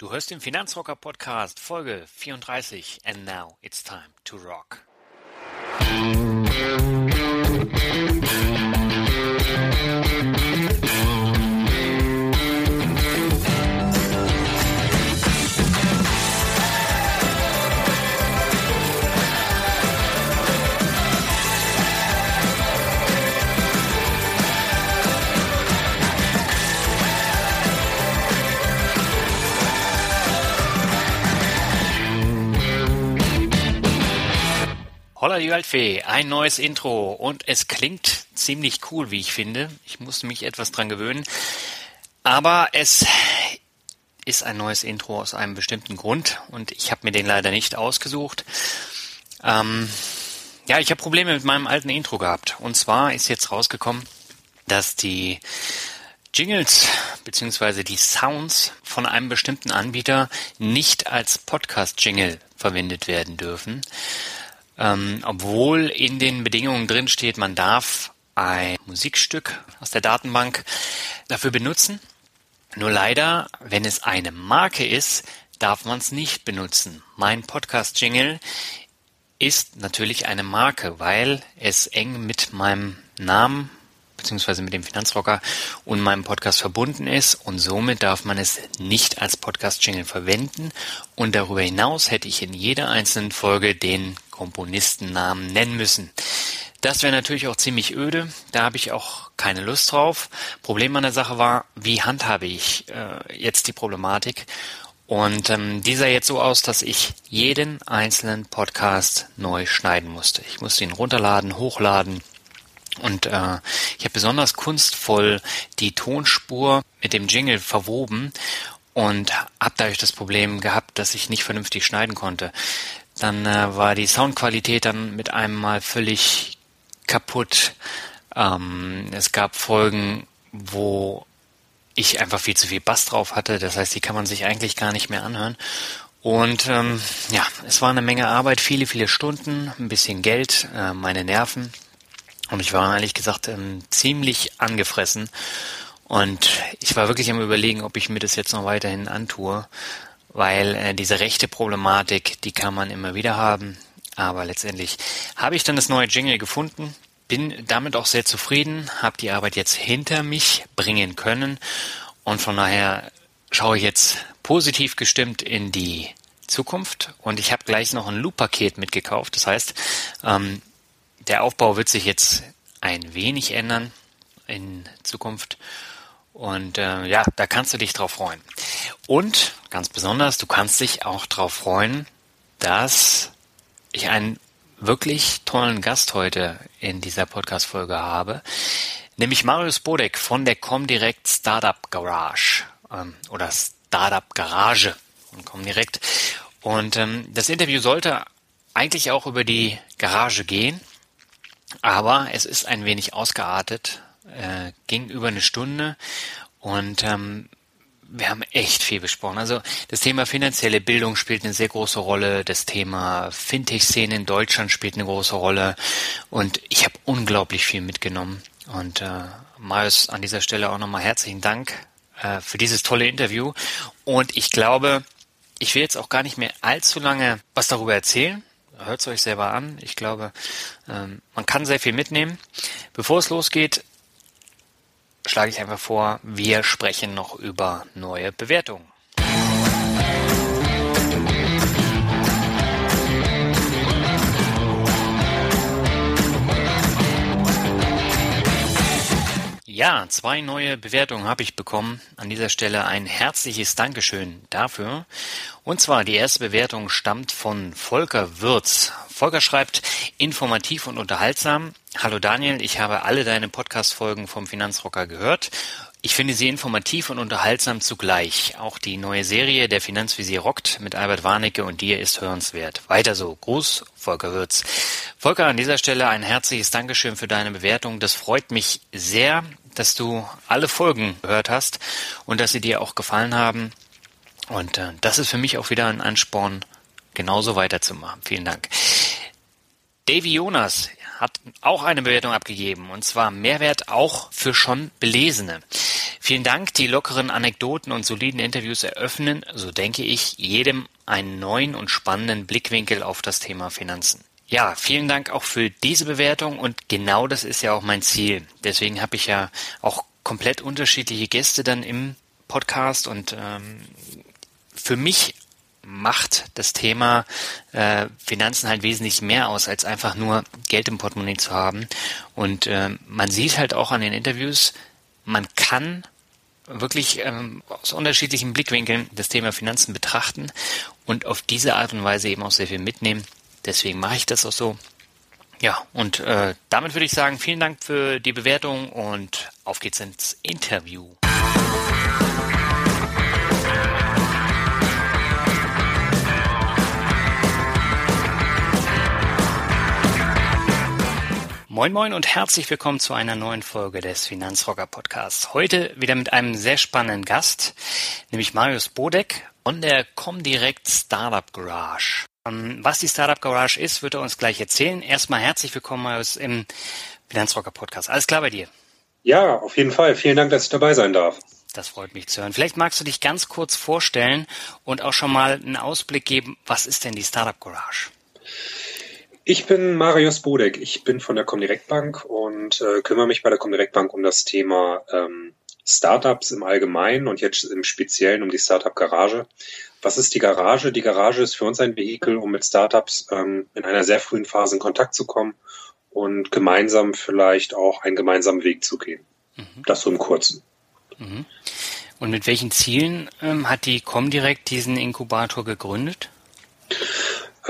Du hörst den Finanzrocker Podcast Folge 34 and now it's time to rock. Holla die Waldfee, ein neues Intro. Und es klingt ziemlich cool, wie ich finde. Ich musste mich etwas dran gewöhnen, aber es ist ein neues Intro aus einem bestimmten Grund. Und ich habe mir den leider nicht ausgesucht. Ähm, ja, ich habe Probleme mit meinem alten Intro gehabt. Und zwar ist jetzt rausgekommen, dass die Jingles beziehungsweise die Sounds von einem bestimmten Anbieter nicht als Podcast-Jingle verwendet werden dürfen ähm, obwohl in den Bedingungen drin steht, man darf ein Musikstück aus der Datenbank dafür benutzen. Nur leider, wenn es eine Marke ist, darf man es nicht benutzen. Mein Podcast-Jingle ist natürlich eine Marke, weil es eng mit meinem Namen beziehungsweise mit dem Finanzrocker und meinem Podcast verbunden ist und somit darf man es nicht als Podcast-Jingle verwenden und darüber hinaus hätte ich in jeder einzelnen Folge den Komponistennamen nennen müssen. Das wäre natürlich auch ziemlich öde, da habe ich auch keine Lust drauf. Problem an der Sache war, wie handhabe ich äh, jetzt die Problematik? Und ähm, die sah jetzt so aus, dass ich jeden einzelnen Podcast neu schneiden musste. Ich musste ihn runterladen, hochladen, und äh, ich habe besonders kunstvoll die Tonspur mit dem Jingle verwoben und habe dadurch das Problem gehabt, dass ich nicht vernünftig schneiden konnte. Dann äh, war die Soundqualität dann mit einem Mal völlig kaputt. Ähm, es gab Folgen, wo ich einfach viel zu viel Bass drauf hatte. Das heißt, die kann man sich eigentlich gar nicht mehr anhören. Und ähm, ja, es war eine Menge Arbeit, viele, viele Stunden, ein bisschen Geld, äh, meine Nerven. Und ich war ehrlich gesagt ähm, ziemlich angefressen. Und ich war wirklich am überlegen, ob ich mir das jetzt noch weiterhin antue, weil äh, diese rechte Problematik, die kann man immer wieder haben. Aber letztendlich habe ich dann das neue Jingle gefunden, bin damit auch sehr zufrieden, habe die Arbeit jetzt hinter mich bringen können und von daher schaue ich jetzt positiv gestimmt in die Zukunft und ich habe gleich noch ein Loop-Paket mitgekauft. Das heißt, ähm, der Aufbau wird sich jetzt ein wenig ändern in Zukunft. Und äh, ja, da kannst du dich drauf freuen. Und ganz besonders, du kannst dich auch drauf freuen, dass ich einen wirklich tollen Gast heute in dieser Podcast-Folge habe, nämlich Marius Bodek von der Comdirect Startup Garage ähm, oder Startup Garage von Comdirect. Und ähm, das Interview sollte eigentlich auch über die Garage gehen, aber es ist ein wenig ausgeartet, äh, ging über eine Stunde und ähm, wir haben echt viel besprochen. Also das Thema finanzielle Bildung spielt eine sehr große Rolle, das Thema Fintech-Szene in Deutschland spielt eine große Rolle und ich habe unglaublich viel mitgenommen. Und äh, Marius, an dieser Stelle auch nochmal herzlichen Dank äh, für dieses tolle Interview. Und ich glaube, ich will jetzt auch gar nicht mehr allzu lange was darüber erzählen, hört es euch selber an. Ich glaube, ähm, man kann sehr viel mitnehmen. Bevor es losgeht, schlage ich einfach vor, wir sprechen noch über neue Bewertungen. Ja, zwei neue Bewertungen habe ich bekommen. An dieser Stelle ein herzliches Dankeschön dafür. Und zwar die erste Bewertung stammt von Volker Würz. Volker schreibt, informativ und unterhaltsam. Hallo Daniel, ich habe alle deine Podcast-Folgen vom Finanzrocker gehört. Ich finde sie informativ und unterhaltsam zugleich. Auch die neue Serie Der Finanzvisier rockt mit Albert Warnecke und dir ist hörenswert. Weiter so. Gruß, Volker Würz. Volker, an dieser Stelle ein herzliches Dankeschön für deine Bewertung. Das freut mich sehr, dass du alle Folgen gehört hast und dass sie dir auch gefallen haben. Und äh, das ist für mich auch wieder ein Ansporn, genauso weiterzumachen. Vielen Dank. Davy Jonas hat auch eine Bewertung abgegeben, und zwar Mehrwert auch für schon Belesene. Vielen Dank, die lockeren Anekdoten und soliden Interviews eröffnen, so denke ich, jedem einen neuen und spannenden Blickwinkel auf das Thema Finanzen. Ja, vielen Dank auch für diese Bewertung und genau das ist ja auch mein Ziel. Deswegen habe ich ja auch komplett unterschiedliche Gäste dann im Podcast und ähm, für mich macht das Thema äh, Finanzen halt wesentlich mehr aus, als einfach nur Geld im Portemonnaie zu haben. Und äh, man sieht halt auch an den Interviews, man kann wirklich ähm, aus unterschiedlichen Blickwinkeln das Thema Finanzen betrachten und auf diese Art und Weise eben auch sehr viel mitnehmen. Deswegen mache ich das auch so. Ja, und äh, damit würde ich sagen, vielen Dank für die Bewertung und auf geht's ins Interview. Moin Moin und herzlich willkommen zu einer neuen Folge des Finanzrocker Podcasts. Heute wieder mit einem sehr spannenden Gast, nämlich Marius Bodek von der Comdirect Startup Garage. Ähm, was die Startup Garage ist, wird er uns gleich erzählen. Erstmal herzlich willkommen, Marius, im Finanzrocker Podcast. Alles klar bei dir? Ja, auf jeden Fall. Vielen Dank, dass ich dabei sein darf. Das freut mich zu hören. Vielleicht magst du dich ganz kurz vorstellen und auch schon mal einen Ausblick geben, was ist denn die Startup Garage? Ich bin Marius Bodek. Ich bin von der Comdirect Bank und äh, kümmere mich bei der Comdirect Bank um das Thema ähm, Startups im Allgemeinen und jetzt im Speziellen um die Startup Garage. Was ist die Garage? Die Garage ist für uns ein Vehikel, um mit Startups ähm, in einer sehr frühen Phase in Kontakt zu kommen und gemeinsam vielleicht auch einen gemeinsamen Weg zu gehen. Mhm. Das so im Kurzen. Mhm. Und mit welchen Zielen ähm, hat die Comdirect diesen Inkubator gegründet?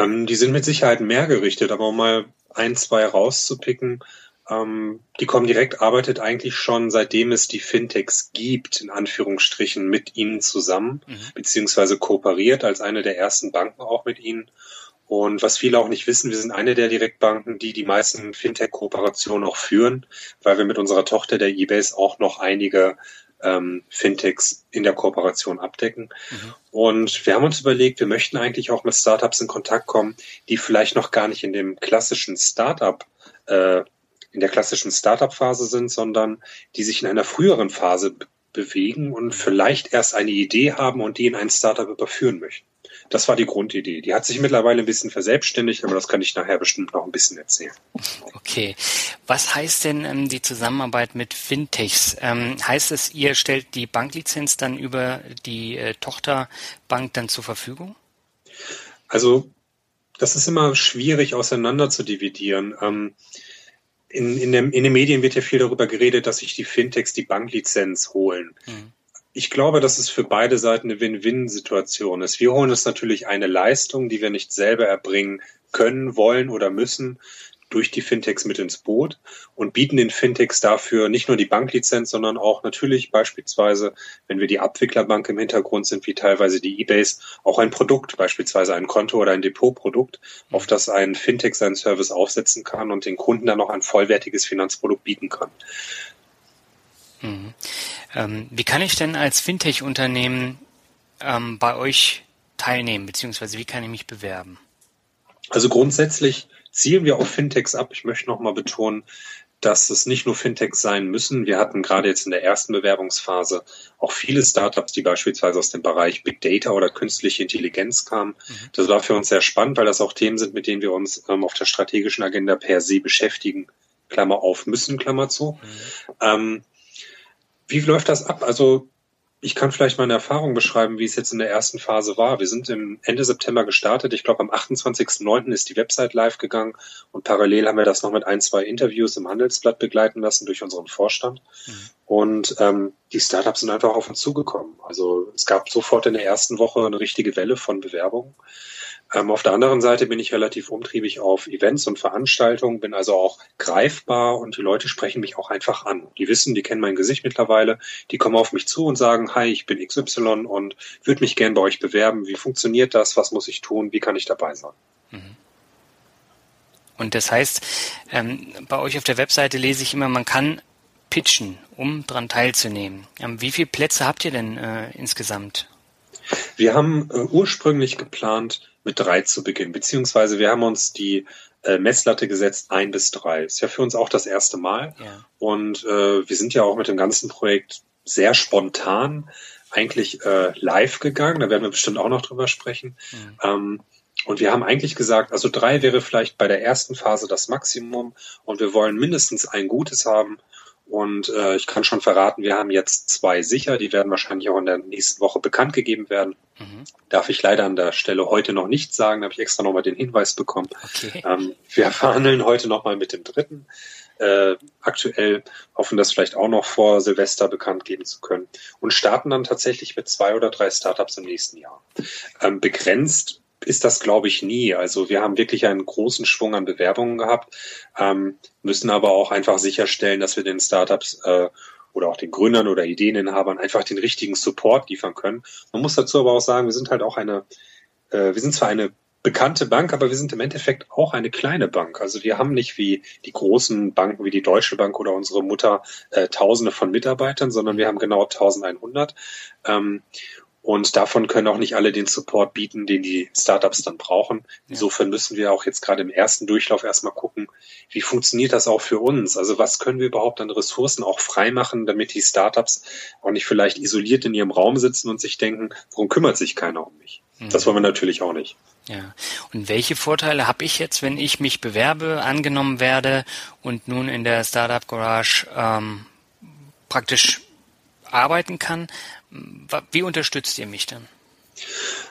Ähm, die sind mit Sicherheit mehr gerichtet, aber um mal ein, zwei rauszupicken, ähm, die Comdirect arbeitet eigentlich schon seitdem es die Fintechs gibt, in Anführungsstrichen, mit ihnen zusammen, mhm. beziehungsweise kooperiert als eine der ersten Banken auch mit ihnen. Und was viele auch nicht wissen, wir sind eine der Direktbanken, die die meisten Fintech-Kooperationen auch führen, weil wir mit unserer Tochter der eBase auch noch einige ähm, Fintechs in der Kooperation abdecken. Mhm. Und wir haben uns überlegt, wir möchten eigentlich auch mit Startups in Kontakt kommen, die vielleicht noch gar nicht in dem klassischen Startup äh, in der klassischen Startup-Phase sind, sondern die sich in einer früheren Phase bewegen und vielleicht erst eine Idee haben und die in ein Startup überführen möchten. Das war die Grundidee. Die hat sich mittlerweile ein bisschen verselbstständigt, aber das kann ich nachher bestimmt noch ein bisschen erzählen. Okay. Was heißt denn ähm, die Zusammenarbeit mit Fintechs? Ähm, heißt es, ihr stellt die Banklizenz dann über die äh, Tochterbank dann zur Verfügung? Also das ist immer schwierig auseinander zu dividieren. Ähm, in, in, dem, in den Medien wird ja viel darüber geredet, dass sich die Fintechs die Banklizenz holen. Mhm ich glaube, dass es für beide Seiten eine Win-Win-Situation ist. Wir holen uns natürlich eine Leistung, die wir nicht selber erbringen können, wollen oder müssen, durch die Fintechs mit ins Boot und bieten den Fintechs dafür nicht nur die Banklizenz, sondern auch natürlich beispielsweise, wenn wir die Abwicklerbank im Hintergrund sind, wie teilweise die Ebase, auch ein Produkt, beispielsweise ein Konto oder ein Depotprodukt, auf das ein Fintech seinen Service aufsetzen kann und den Kunden dann noch ein vollwertiges Finanzprodukt bieten kann. Mhm. Ähm, wie kann ich denn als Fintech-Unternehmen ähm, bei euch teilnehmen, beziehungsweise wie kann ich mich bewerben? Also grundsätzlich zielen wir auf Fintechs ab. Ich möchte nochmal betonen, dass es nicht nur Fintechs sein müssen. Wir hatten gerade jetzt in der ersten Bewerbungsphase auch viele Startups, die beispielsweise aus dem Bereich Big Data oder künstliche Intelligenz kamen. Mhm. Das war für uns sehr spannend, weil das auch Themen sind, mit denen wir uns ähm, auf der strategischen Agenda per se beschäftigen. Klammer auf, müssen, Klammer zu. Mhm. Ähm, wie läuft das ab? Also ich kann vielleicht meine Erfahrung beschreiben, wie es jetzt in der ersten Phase war. Wir sind im Ende September gestartet. Ich glaube, am 28.09. ist die Website live gegangen und parallel haben wir das noch mit ein, zwei Interviews im Handelsblatt begleiten lassen durch unseren Vorstand. Mhm. Und ähm, die Startups sind einfach auf uns zugekommen. Also es gab sofort in der ersten Woche eine richtige Welle von Bewerbungen. Ähm, auf der anderen Seite bin ich relativ umtriebig auf Events und Veranstaltungen, bin also auch greifbar und die Leute sprechen mich auch einfach an. Die wissen, die kennen mein Gesicht mittlerweile, die kommen auf mich zu und sagen, hi, ich bin XY und würde mich gern bei euch bewerben. Wie funktioniert das? Was muss ich tun? Wie kann ich dabei sein? Mhm. Und das heißt, ähm, bei euch auf der Webseite lese ich immer, man kann pitchen, um daran teilzunehmen. Ähm, wie viele Plätze habt ihr denn äh, insgesamt? Wir haben äh, ursprünglich geplant, mit drei zu beginnen, beziehungsweise wir haben uns die äh, Messlatte gesetzt, ein bis drei. Ist ja für uns auch das erste Mal. Ja. Und äh, wir sind ja auch mit dem ganzen Projekt sehr spontan eigentlich äh, live gegangen. Da werden wir bestimmt auch noch drüber sprechen. Mhm. Ähm, und wir haben eigentlich gesagt, also drei wäre vielleicht bei der ersten Phase das Maximum und wir wollen mindestens ein gutes haben und äh, ich kann schon verraten, wir haben jetzt zwei sicher, die werden wahrscheinlich auch in der nächsten Woche bekannt gegeben werden. Mhm. Darf ich leider an der Stelle heute noch nicht sagen, da habe ich extra nochmal den Hinweis bekommen. Okay. Ähm, wir verhandeln heute nochmal mit dem dritten. Äh, aktuell hoffen das vielleicht auch noch vor Silvester bekannt geben zu können und starten dann tatsächlich mit zwei oder drei Startups im nächsten Jahr. Ähm, begrenzt ist das, glaube ich, nie. Also wir haben wirklich einen großen Schwung an Bewerbungen gehabt, ähm, müssen aber auch einfach sicherstellen, dass wir den Startups äh, oder auch den Gründern oder Ideeninhabern einfach den richtigen Support liefern können. Man muss dazu aber auch sagen, wir sind halt auch eine, äh, wir sind zwar eine bekannte Bank, aber wir sind im Endeffekt auch eine kleine Bank. Also wir haben nicht wie die großen Banken wie die Deutsche Bank oder unsere Mutter äh, Tausende von Mitarbeitern, sondern wir haben genau 1100. Ähm, und davon können auch nicht alle den Support bieten, den die Startups dann brauchen. Insofern müssen wir auch jetzt gerade im ersten Durchlauf erstmal gucken, wie funktioniert das auch für uns? Also was können wir überhaupt an Ressourcen auch freimachen, damit die Startups auch nicht vielleicht isoliert in ihrem Raum sitzen und sich denken, warum kümmert sich keiner um mich? Mhm. Das wollen wir natürlich auch nicht. Ja. Und welche Vorteile habe ich jetzt, wenn ich mich bewerbe, angenommen werde und nun in der Startup Garage ähm, praktisch arbeiten kann? Wie unterstützt ihr mich dann?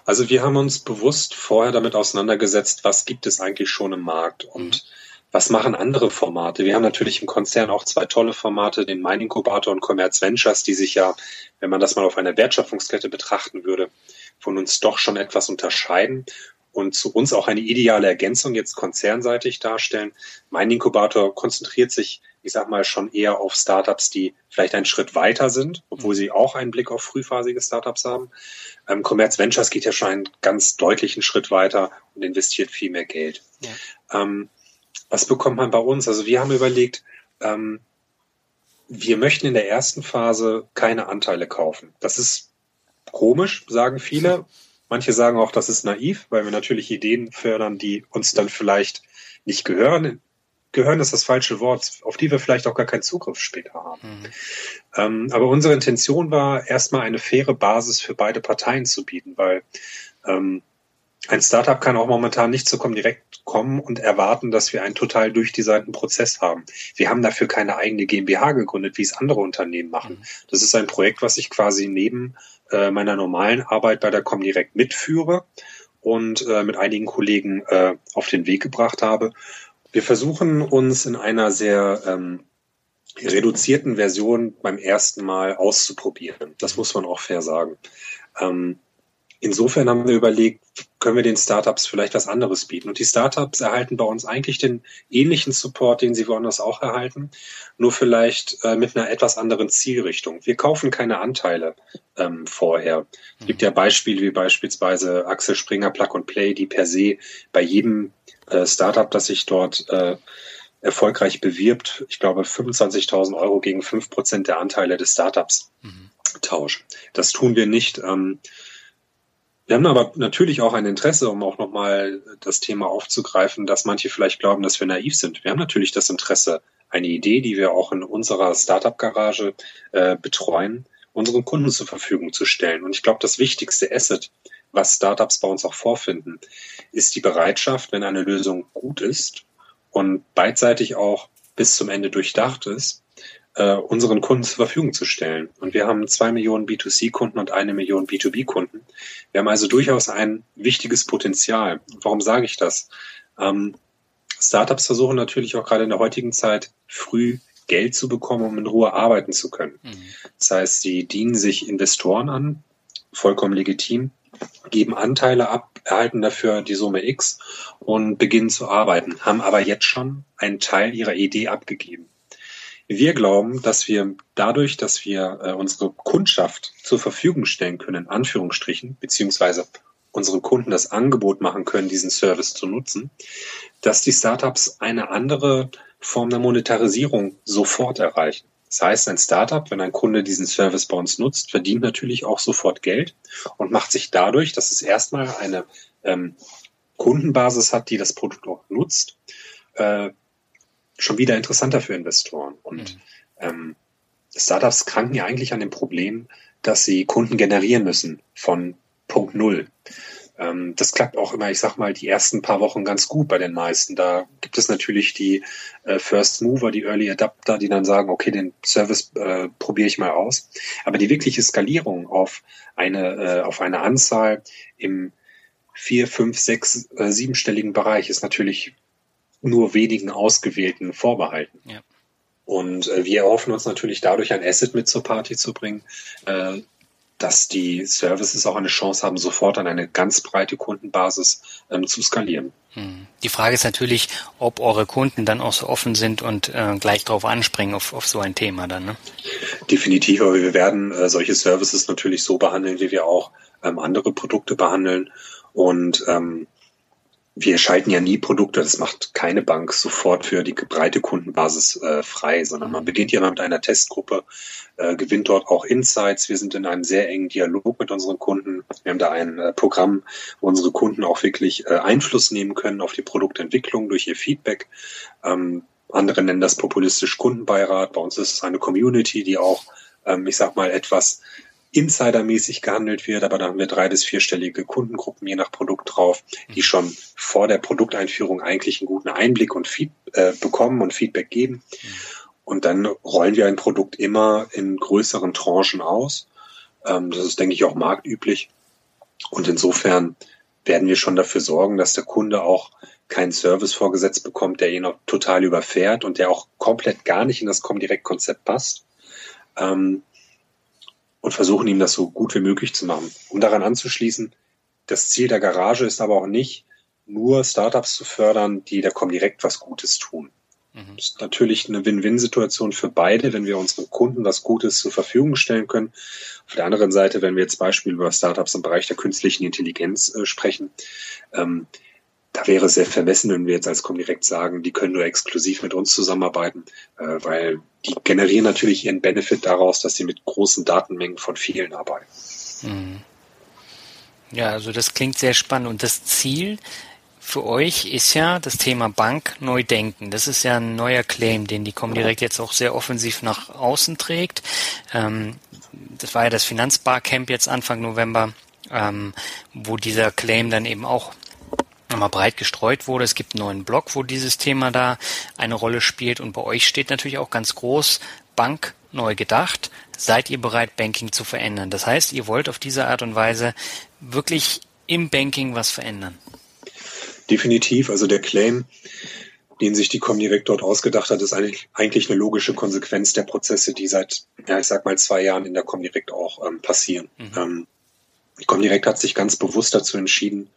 Also wir haben uns bewusst vorher damit auseinandergesetzt, was gibt es eigentlich schon im Markt und mhm. was machen andere Formate. Wir haben natürlich im Konzern auch zwei tolle Formate, den Mining Inkubator und Commerz Ventures, die sich ja, wenn man das mal auf einer Wertschöpfungskette betrachten würde, von uns doch schon etwas unterscheiden und zu uns auch eine ideale Ergänzung jetzt konzernseitig darstellen. Mein Inkubator konzentriert sich ich sag mal, schon eher auf Startups, die vielleicht einen Schritt weiter sind, obwohl sie auch einen Blick auf frühphasige Startups haben. Ähm, Commerz Ventures geht ja schon einen ganz deutlichen Schritt weiter und investiert viel mehr Geld. Ja. Ähm, was bekommt man bei uns? Also wir haben überlegt, ähm, wir möchten in der ersten Phase keine Anteile kaufen. Das ist komisch, sagen viele. Manche sagen auch, das ist naiv, weil wir natürlich Ideen fördern, die uns dann vielleicht nicht gehören gehören ist das falsche Wort, auf die wir vielleicht auch gar keinen Zugriff später haben. Mhm. Ähm, aber unsere Intention war, erstmal eine faire Basis für beide Parteien zu bieten, weil ähm, ein Startup kann auch momentan nicht so direkt kommen und erwarten, dass wir einen total durchdesignten Prozess haben. Wir haben dafür keine eigene GmbH gegründet, wie es andere Unternehmen machen. Mhm. Das ist ein Projekt, was ich quasi neben äh, meiner normalen Arbeit bei der Comdirect mitführe und äh, mit einigen Kollegen äh, auf den Weg gebracht habe. Wir versuchen uns in einer sehr ähm, reduzierten Version beim ersten Mal auszuprobieren. Das muss man auch fair sagen. Ähm, insofern haben wir überlegt, können wir den Startups vielleicht was anderes bieten. Und die Startups erhalten bei uns eigentlich den ähnlichen Support, den sie woanders auch erhalten, nur vielleicht äh, mit einer etwas anderen Zielrichtung. Wir kaufen keine Anteile ähm, vorher. Es gibt ja Beispiele wie beispielsweise Axel Springer Plug and Play, die per se bei jedem äh, Startup, das sich dort äh, erfolgreich bewirbt, ich glaube 25.000 Euro gegen 5% der Anteile des Startups mhm. tauschen. Das tun wir nicht. Ähm, wir haben aber natürlich auch ein Interesse, um auch nochmal das Thema aufzugreifen, dass manche vielleicht glauben, dass wir naiv sind. Wir haben natürlich das Interesse, eine Idee, die wir auch in unserer Startup-Garage äh, betreuen, unseren Kunden zur Verfügung zu stellen. Und ich glaube, das wichtigste Asset was Startups bei uns auch vorfinden, ist die Bereitschaft, wenn eine Lösung gut ist und beidseitig auch bis zum Ende durchdacht ist, äh, unseren Kunden zur Verfügung zu stellen. Und wir haben zwei Millionen B2C-Kunden und eine Million B2B-Kunden. Wir haben also durchaus ein wichtiges Potenzial. Warum sage ich das? Ähm, Startups versuchen natürlich auch gerade in der heutigen Zeit früh Geld zu bekommen, um in Ruhe arbeiten zu können. Mhm. Das heißt, sie dienen sich Investoren an, vollkommen legitim. Geben Anteile ab, erhalten dafür die Summe X und beginnen zu arbeiten, haben aber jetzt schon einen Teil ihrer Idee abgegeben. Wir glauben, dass wir dadurch, dass wir äh, unsere Kundschaft zur Verfügung stellen können, in Anführungsstrichen, beziehungsweise unseren Kunden das Angebot machen können, diesen Service zu nutzen, dass die Startups eine andere Form der Monetarisierung sofort erreichen. Das heißt, ein Startup, wenn ein Kunde diesen Service bei uns nutzt, verdient natürlich auch sofort Geld und macht sich dadurch, dass es erstmal eine ähm, Kundenbasis hat, die das Produkt auch nutzt, äh, schon wieder interessanter für Investoren. Und mhm. ähm, Startups kranken ja eigentlich an dem Problem, dass sie Kunden generieren müssen von Punkt Null. Ähm, das klappt auch immer, ich sag mal, die ersten paar Wochen ganz gut bei den meisten. Da gibt es natürlich die äh, First Mover, die Early Adapter, die dann sagen, okay, den Service äh, probiere ich mal aus. Aber die wirkliche Skalierung auf eine, äh, auf eine Anzahl im vier, fünf, sechs, äh, siebenstelligen Bereich ist natürlich nur wenigen Ausgewählten vorbehalten. Ja. Und äh, wir erhoffen uns natürlich dadurch ein Asset mit zur Party zu bringen, äh, dass die Services auch eine Chance haben, sofort an eine ganz breite Kundenbasis ähm, zu skalieren. Hm. Die Frage ist natürlich, ob eure Kunden dann auch so offen sind und äh, gleich darauf anspringen, auf, auf so ein Thema dann. Ne? Definitiv, aber wir werden äh, solche Services natürlich so behandeln, wie wir auch ähm, andere Produkte behandeln. Und ähm, wir schalten ja nie Produkte, das macht keine Bank sofort für die breite Kundenbasis äh, frei, sondern man beginnt ja mal mit einer Testgruppe, äh, gewinnt dort auch Insights. Wir sind in einem sehr engen Dialog mit unseren Kunden. Wir haben da ein äh, Programm, wo unsere Kunden auch wirklich äh, Einfluss nehmen können auf die Produktentwicklung durch ihr Feedback. Ähm, andere nennen das populistisch Kundenbeirat. Bei uns ist es eine Community, die auch, ähm, ich sag mal, etwas insidermäßig gehandelt wird, aber da haben wir drei- bis vierstellige Kundengruppen je nach Produkt drauf, die schon vor der Produkteinführung eigentlich einen guten Einblick und Feed, äh, bekommen und Feedback geben. Und dann rollen wir ein Produkt immer in größeren Tranchen aus. Ähm, das ist, denke ich, auch marktüblich. Und insofern werden wir schon dafür sorgen, dass der Kunde auch keinen Service vorgesetzt bekommt, der ihn auch total überfährt und der auch komplett gar nicht in das Comdirect-Konzept passt. Ähm, und versuchen ihm das so gut wie möglich zu machen. Um daran anzuschließen, das Ziel der Garage ist aber auch nicht, nur Startups zu fördern, die der Comdirect was Gutes tun. Mhm. Das ist natürlich eine Win-Win-Situation für beide, wenn wir unseren Kunden was Gutes zur Verfügung stellen können. Auf der anderen Seite, wenn wir jetzt Beispiel über Startups im Bereich der künstlichen Intelligenz äh, sprechen, ähm, da wäre es sehr vermessen, wenn wir jetzt als Comdirect sagen, die können nur exklusiv mit uns zusammenarbeiten, äh, weil die generieren natürlich ihren Benefit daraus, dass sie mit großen Datenmengen von vielen arbeiten. Mhm. Ja, also das klingt sehr spannend. Und das Ziel für euch ist ja das Thema Bank neu denken. Das ist ja ein neuer Claim, den die Comdirect jetzt auch sehr offensiv nach außen trägt. Ähm, das war ja das Finanzbarcamp jetzt Anfang November, ähm, wo dieser Claim dann eben auch nochmal breit gestreut wurde. Es gibt einen neuen Blog, wo dieses Thema da eine Rolle spielt. Und bei euch steht natürlich auch ganz groß Bank neu gedacht. Seid ihr bereit, Banking zu verändern? Das heißt, ihr wollt auf diese Art und Weise wirklich im Banking was verändern. Definitiv. Also der Claim, den sich die Comdirect dort ausgedacht hat, ist eigentlich, eigentlich eine logische Konsequenz der Prozesse, die seit, ja, ich sag mal, zwei Jahren in der Comdirect auch ähm, passieren. Mhm. Ähm, die Comdirect hat sich ganz bewusst dazu entschieden,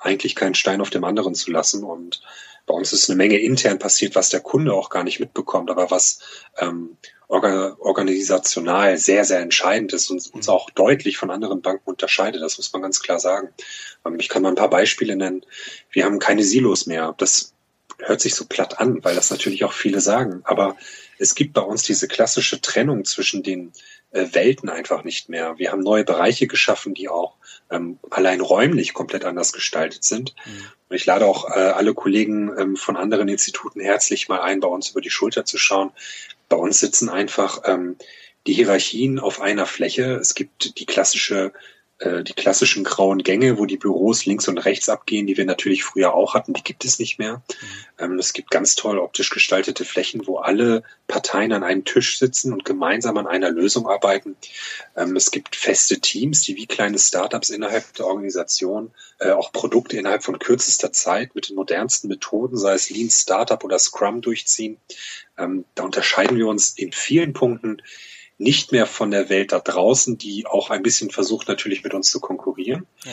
eigentlich keinen Stein auf dem anderen zu lassen. Und bei uns ist eine Menge intern passiert, was der Kunde auch gar nicht mitbekommt, aber was ähm, organisational sehr, sehr entscheidend ist und uns auch deutlich von anderen Banken unterscheidet. Das muss man ganz klar sagen. Ähm, ich kann mal ein paar Beispiele nennen. Wir haben keine Silos mehr. Das hört sich so platt an, weil das natürlich auch viele sagen. Aber es gibt bei uns diese klassische Trennung zwischen den äh, Welten einfach nicht mehr. Wir haben neue Bereiche geschaffen, die auch ähm, allein räumlich komplett anders gestaltet sind. Mhm. Und ich lade auch äh, alle Kollegen ähm, von anderen Instituten herzlich mal ein, bei uns über die Schulter zu schauen. Bei uns sitzen einfach ähm, die Hierarchien auf einer Fläche. Es gibt die klassische äh, die klassischen grauen Gänge, wo die Büros links und rechts abgehen, die wir natürlich früher auch hatten, die gibt es nicht mehr. Mhm. Ähm, es gibt ganz toll optisch gestaltete Flächen, wo alle Parteien an einem Tisch sitzen und gemeinsam an einer Lösung arbeiten. Ähm, es gibt feste Teams, die wie kleine Startups innerhalb der Organisation äh, auch Produkte innerhalb von kürzester Zeit mit den modernsten Methoden, sei es Lean Startup oder Scrum durchziehen. Ähm, da unterscheiden wir uns in vielen Punkten nicht mehr von der Welt da draußen, die auch ein bisschen versucht natürlich mit uns zu konkurrieren. Ja.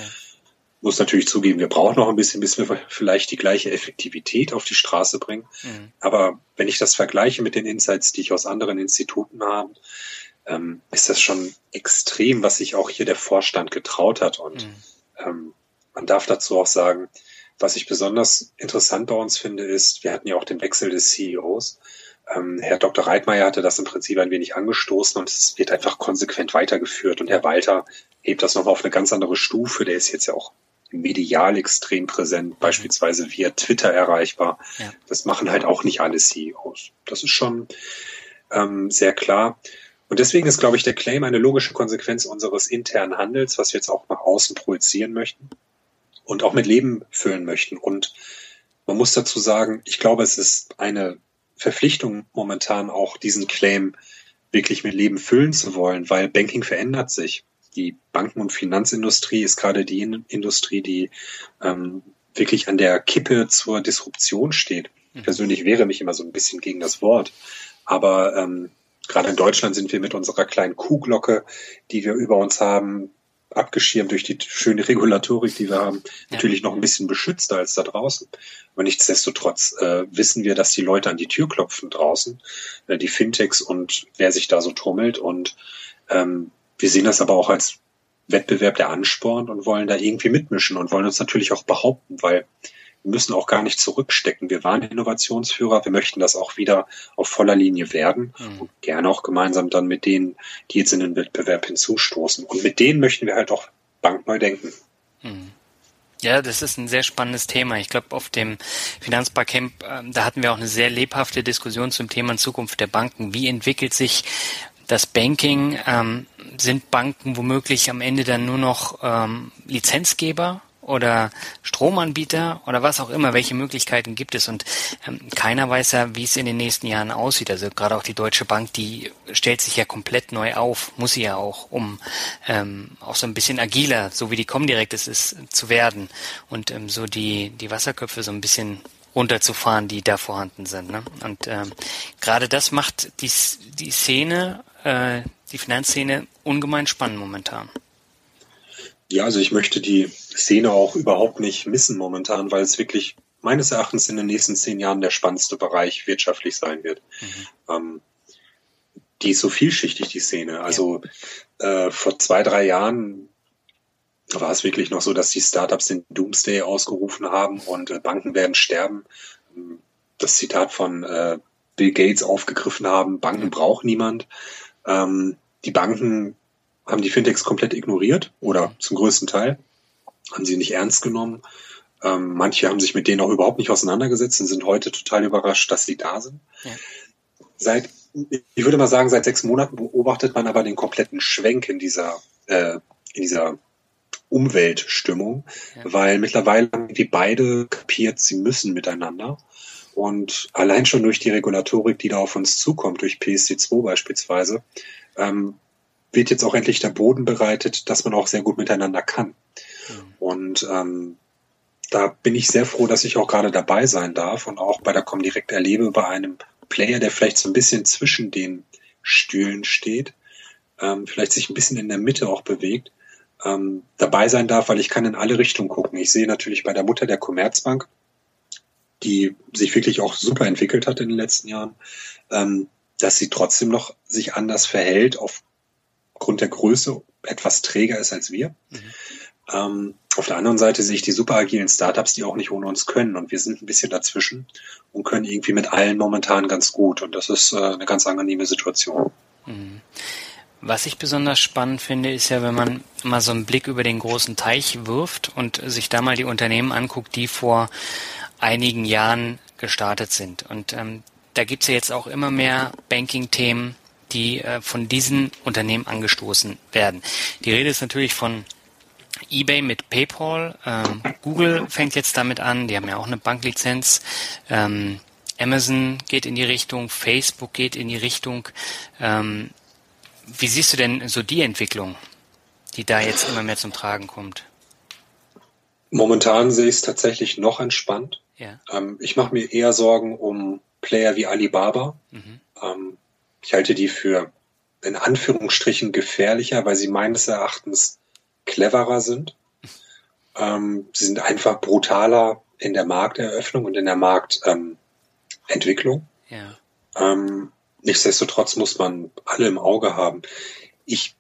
Muss natürlich zugeben, wir brauchen noch ein bisschen, bis wir vielleicht die gleiche Effektivität auf die Straße bringen. Mhm. Aber wenn ich das vergleiche mit den Insights, die ich aus anderen Instituten habe, ähm, ist das schon extrem, was sich auch hier der Vorstand getraut hat. Und mhm. ähm, man darf dazu auch sagen, was ich besonders interessant bei uns finde, ist, wir hatten ja auch den Wechsel des CEOs. Ähm, Herr Dr. Reitmeier hatte das im Prinzip ein wenig angestoßen und es wird einfach konsequent weitergeführt. Und Herr Walter hebt das nochmal auf eine ganz andere Stufe. Der ist jetzt ja auch medial extrem präsent, mhm. beispielsweise via Twitter erreichbar. Ja. Das machen halt auch nicht alle CEOs. Das ist schon ähm, sehr klar. Und deswegen ist, glaube ich, der Claim eine logische Konsequenz unseres internen Handels, was wir jetzt auch nach außen projizieren möchten und auch mit Leben füllen möchten. Und man muss dazu sagen, ich glaube, es ist eine Verpflichtung momentan auch diesen Claim wirklich mit Leben füllen zu wollen, weil Banking verändert sich. Die Banken- und Finanzindustrie ist gerade die Industrie, die ähm, wirklich an der Kippe zur Disruption steht. Ich mhm. persönlich wehre mich immer so ein bisschen gegen das Wort. Aber ähm, gerade in Deutschland sind wir mit unserer kleinen Kuhglocke, die wir über uns haben, abgeschirmt durch die schöne Regulatorik, die wir haben, natürlich noch ein bisschen beschützter als da draußen. Aber nichtsdestotrotz äh, wissen wir, dass die Leute an die Tür klopfen draußen, äh, die Fintechs und wer sich da so trommelt. Und ähm, wir sehen das aber auch als Wettbewerb, der anspornt und wollen da irgendwie mitmischen und wollen uns natürlich auch behaupten, weil müssen auch gar nicht zurückstecken. Wir waren Innovationsführer, wir möchten das auch wieder auf voller Linie werden mhm. und gerne auch gemeinsam dann mit denen, die jetzt in den Wettbewerb hinzustoßen. Und mit denen möchten wir halt auch bankneu denken. Mhm. Ja, das ist ein sehr spannendes Thema. Ich glaube, auf dem Finanzbarcamp, äh, da hatten wir auch eine sehr lebhafte Diskussion zum Thema Zukunft der Banken. Wie entwickelt sich das Banking? Ähm, sind Banken womöglich am Ende dann nur noch ähm, Lizenzgeber oder Stromanbieter oder was auch immer, welche Möglichkeiten gibt es und ähm, keiner weiß ja, wie es in den nächsten Jahren aussieht. Also gerade auch die Deutsche Bank, die stellt sich ja komplett neu auf, muss sie ja auch, um ähm, auch so ein bisschen agiler, so wie die Comdirect es ist, zu werden und ähm, so die, die Wasserköpfe so ein bisschen runterzufahren, die da vorhanden sind. Ne? Und ähm, gerade das macht die, die Szene, äh, die Finanzszene ungemein spannend momentan. Ja, also ich möchte die Szene auch überhaupt nicht missen momentan, weil es wirklich meines Erachtens in den nächsten zehn Jahren der spannendste Bereich wirtschaftlich sein wird. Mhm. Ähm, die ist so vielschichtig, die Szene. Also ja. äh, vor zwei, drei Jahren war es wirklich noch so, dass die Startups den Doomsday ausgerufen haben und äh, Banken werden sterben. Das Zitat von äh, Bill Gates aufgegriffen haben, Banken mhm. braucht niemand. Ähm, die Banken haben die Fintechs komplett ignoriert oder zum größten Teil, haben sie nicht ernst genommen. Ähm, manche haben sich mit denen auch überhaupt nicht auseinandergesetzt und sind heute total überrascht, dass sie da sind. Ja. Seit, ich würde mal sagen, seit sechs Monaten beobachtet man aber den kompletten Schwenk in dieser, äh, in dieser Umweltstimmung, ja. weil mittlerweile haben die beide kapiert, sie müssen miteinander. Und allein schon durch die Regulatorik, die da auf uns zukommt, durch PSD2 beispielsweise, ähm, wird jetzt auch endlich der Boden bereitet, dass man auch sehr gut miteinander kann. Mhm. Und ähm, da bin ich sehr froh, dass ich auch gerade dabei sein darf und auch bei der Comdirect erlebe, bei einem Player, der vielleicht so ein bisschen zwischen den Stühlen steht, ähm, vielleicht sich ein bisschen in der Mitte auch bewegt, ähm, dabei sein darf, weil ich kann in alle Richtungen gucken. Ich sehe natürlich bei der Mutter der Commerzbank, die sich wirklich auch super entwickelt hat in den letzten Jahren, ähm, dass sie trotzdem noch sich anders verhält auf aufgrund der Größe etwas träger ist als wir. Mhm. Ähm, auf der anderen Seite sehe ich die super agilen Startups, die auch nicht ohne uns können. Und wir sind ein bisschen dazwischen und können irgendwie mit allen momentan ganz gut. Und das ist äh, eine ganz angenehme Situation. Mhm. Was ich besonders spannend finde, ist ja, wenn man mal so einen Blick über den großen Teich wirft und sich da mal die Unternehmen anguckt, die vor einigen Jahren gestartet sind. Und ähm, da gibt's ja jetzt auch immer mehr Banking-Themen, die äh, von diesen Unternehmen angestoßen werden. Die Rede ist natürlich von eBay mit PayPal. Ähm, Google fängt jetzt damit an. Die haben ja auch eine Banklizenz. Ähm, Amazon geht in die Richtung. Facebook geht in die Richtung. Ähm, wie siehst du denn so die Entwicklung, die da jetzt immer mehr zum Tragen kommt? Momentan sehe ich es tatsächlich noch entspannt. Ja. Ähm, ich mache mir eher Sorgen um Player wie Alibaba. Mhm. Ich halte die für in Anführungsstrichen gefährlicher, weil sie meines Erachtens cleverer sind. Ähm, sie sind einfach brutaler in der Markteröffnung und in der Marktentwicklung. Ähm, ja. Ähm, nichtsdestotrotz muss man alle im Auge haben. Ich